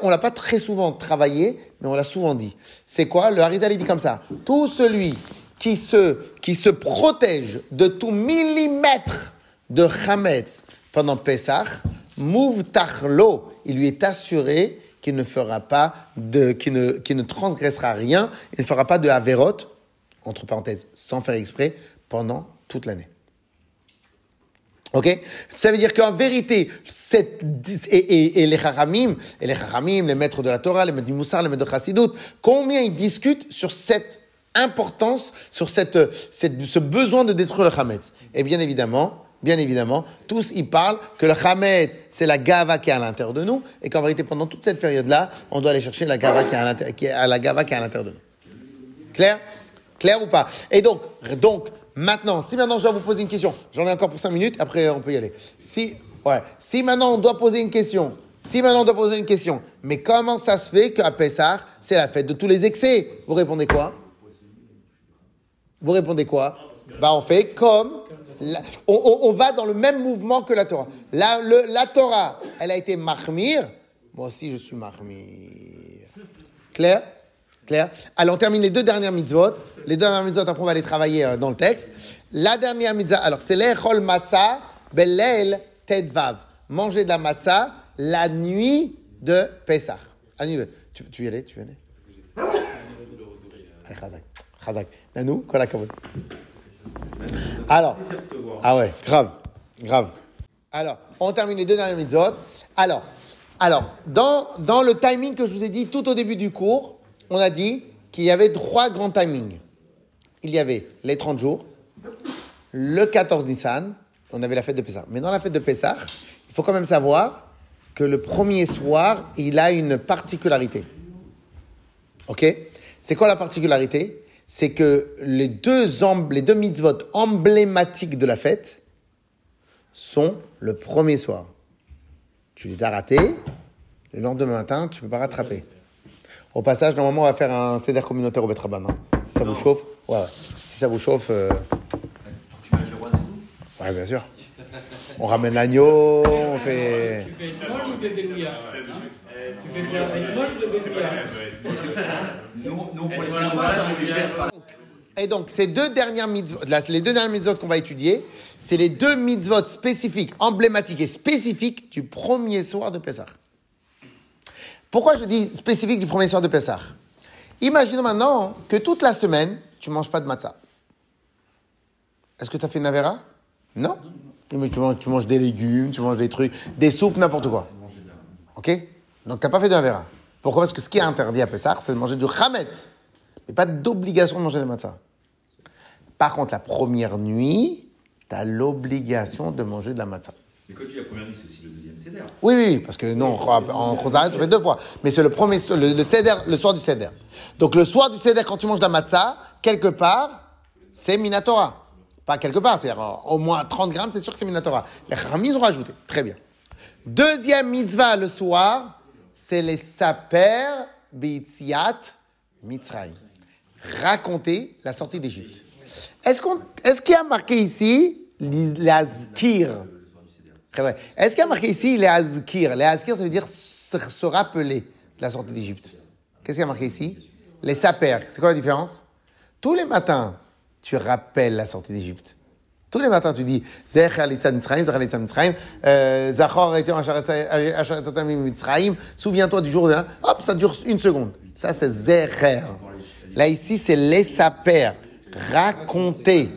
On l'a pas très souvent travaillé, mais on l'a souvent dit. C'est quoi? Le Harizal, il dit comme ça. Tout celui qui se, qui se protège de tout millimètre de Hametz pendant Pessah, Mouv Tachlo, il lui est assuré qu'il ne fera pas de, qu'il ne, qu'il ne transgressera rien, il ne fera pas de Averot, entre parenthèses, sans faire exprès, pendant toute l'année. Ok? Ça veut dire qu'en vérité, cette, et, et, et les Chachamim, et les Chachamim, les maîtres de la Torah, les maîtres du Moussar, les maîtres de Chassidut, combien ils discutent sur cette importance, sur cette, cette, ce besoin de détruire le Hametz Et bien évidemment, bien évidemment, tous ils parlent que le Hametz, c'est la gava qui est à l'intérieur de nous, et qu'en vérité, pendant toute cette période-là, on doit aller chercher la gava qui est à l'intérieur, de nous. Clair? Clair ou pas? Et donc, donc, maintenant, si maintenant je dois vous poser une question, j'en ai encore pour 5 minutes, après on peut y aller. Si, ouais, si maintenant on doit poser une question, si maintenant on doit poser une question, mais comment ça se fait qu'à Pessah, c'est la fête de tous les excès? Vous répondez quoi? Vous répondez quoi? Bah, on fait comme. on, va dans le même mouvement que la Torah. La, la Torah, elle a été mahmir. Moi aussi, je suis mahmir. Clair? Clair? Alors, on termine les deux dernières mitzvot. Les deux dernières mitzvot, après, on va aller travailler euh, dans le texte. La dernière mitzvah, alors, c'est l'echol matzah belel tedvav. Manger de la matzah la nuit de Pessah. La de- Tu, tu y allais Tu y allais? Allez, Chazak. Chazak. Nanou, kol hakavod. Alors, ah ouais, grave, grave. Alors, on termine les deux dernières mitzvot. Alors, alors dans, dans le timing que je vous ai dit tout au début du cours, on a dit qu'il y avait trois grands timings. Il y avait les 30 jours, le 14 Nissan, on avait la fête de Pessah. Mais dans la fête de Pessah, il faut quand même savoir que le premier soir, il a une particularité. Ok? C'est quoi la particularité? C'est que les deux, les deux mitzvot emblématiques de la fête sont le premier soir. Tu les as ratés, le lendemain matin, tu ne peux pas rattraper. Au passage, normalement, on va faire un CDR communautaire au Betraban. hein. Si ça vous chauffe, ouais. Si ça vous chauffe, euh, Tu manges le roi tout? Ouais, bien sûr. On ramène l'agneau, on fait. Tu fais Etmol ou Bébélouia Tu fais déjà Etmol ou nous, pour les Et ça, pas. Donc, ces deux dernières mitzvot, les deux dernières mitzvot qu'on va étudier, c'est les deux mitzvot spécifiques, emblématiques et spécifiques du premier soir de Pessah. Pourquoi je dis spécifique du premier soir de Pessah? Imaginons maintenant que toute la semaine, tu ne manges pas de matzah. Est-ce que tu as fait une avera? Non? Tu manges, tu manges des légumes, tu manges des trucs, des soupes, n'importe quoi. Ok? Donc, tu n'as pas fait de avera. Pourquoi? Parce que ce qui est interdit à Pessah, c'est de manger du chametz. Mais pas d'obligation de manger des matzah. Par contre, la première nuit, tu as l'obligation de manger de la matzah. Mais quand tu dis la première nuit, c'est aussi le deuxième Seder. Oui, oui, parce que non, en Chosaret, ça fait deux fois. Mais c'est le premier, le, le le soir du Seder. Donc le soir du Seder, quand tu manges la matzah, quelque part, c'est Minatora. Pas quelque part, c'est-à-dire euh, au moins 30 grammes, c'est sûr que c'est Minatora. Les Chamis ont rajouté. Très bien. Deuxième mitzvah le soir, c'est les saper beitziat mitzrayim. Raconter la sortie d'Égypte. Est-ce qu'on, est-ce qu'il y a marqué ici l'azkir. Est-ce qu'il y a marqué ici les azkir Les azkir, ça veut dire se, rappeler de la sortie d'Égypte. Qu'est-ce qu'il y a marqué ici? Les saper. C'est quoi la différence? Tous les matins, tu rappelles la sortie d'Égypte. Tous les matins, tu dis Zecher litzad Mitzrayim, Zecher litzad Mitzrayim, euh, Zachor. Souviens-toi du jour de. Hop, ça dure une seconde. Ça, c'est Zecher. Là, ici, c'est les saper. Raconter.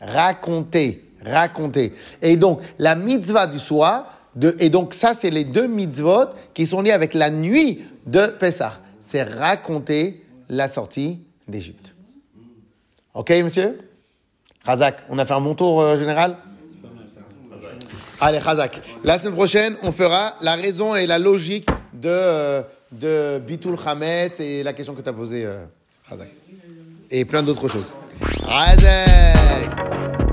Raconter. Raconter. Et donc, la mitzvah du soir, de, et donc ça, c'est les deux mitzvot qui sont liés avec la nuit de Pessah. C'est raconter la sortie d'Égypte. Ok, monsieur? Razak, on a fait un bon tour euh, général? Allez, Razak. La semaine prochaine, on fera la raison et la logique de, euh, de Bitul Hametz et la question que tu as posée, euh, Razak. Et plein d'autres choses. Razak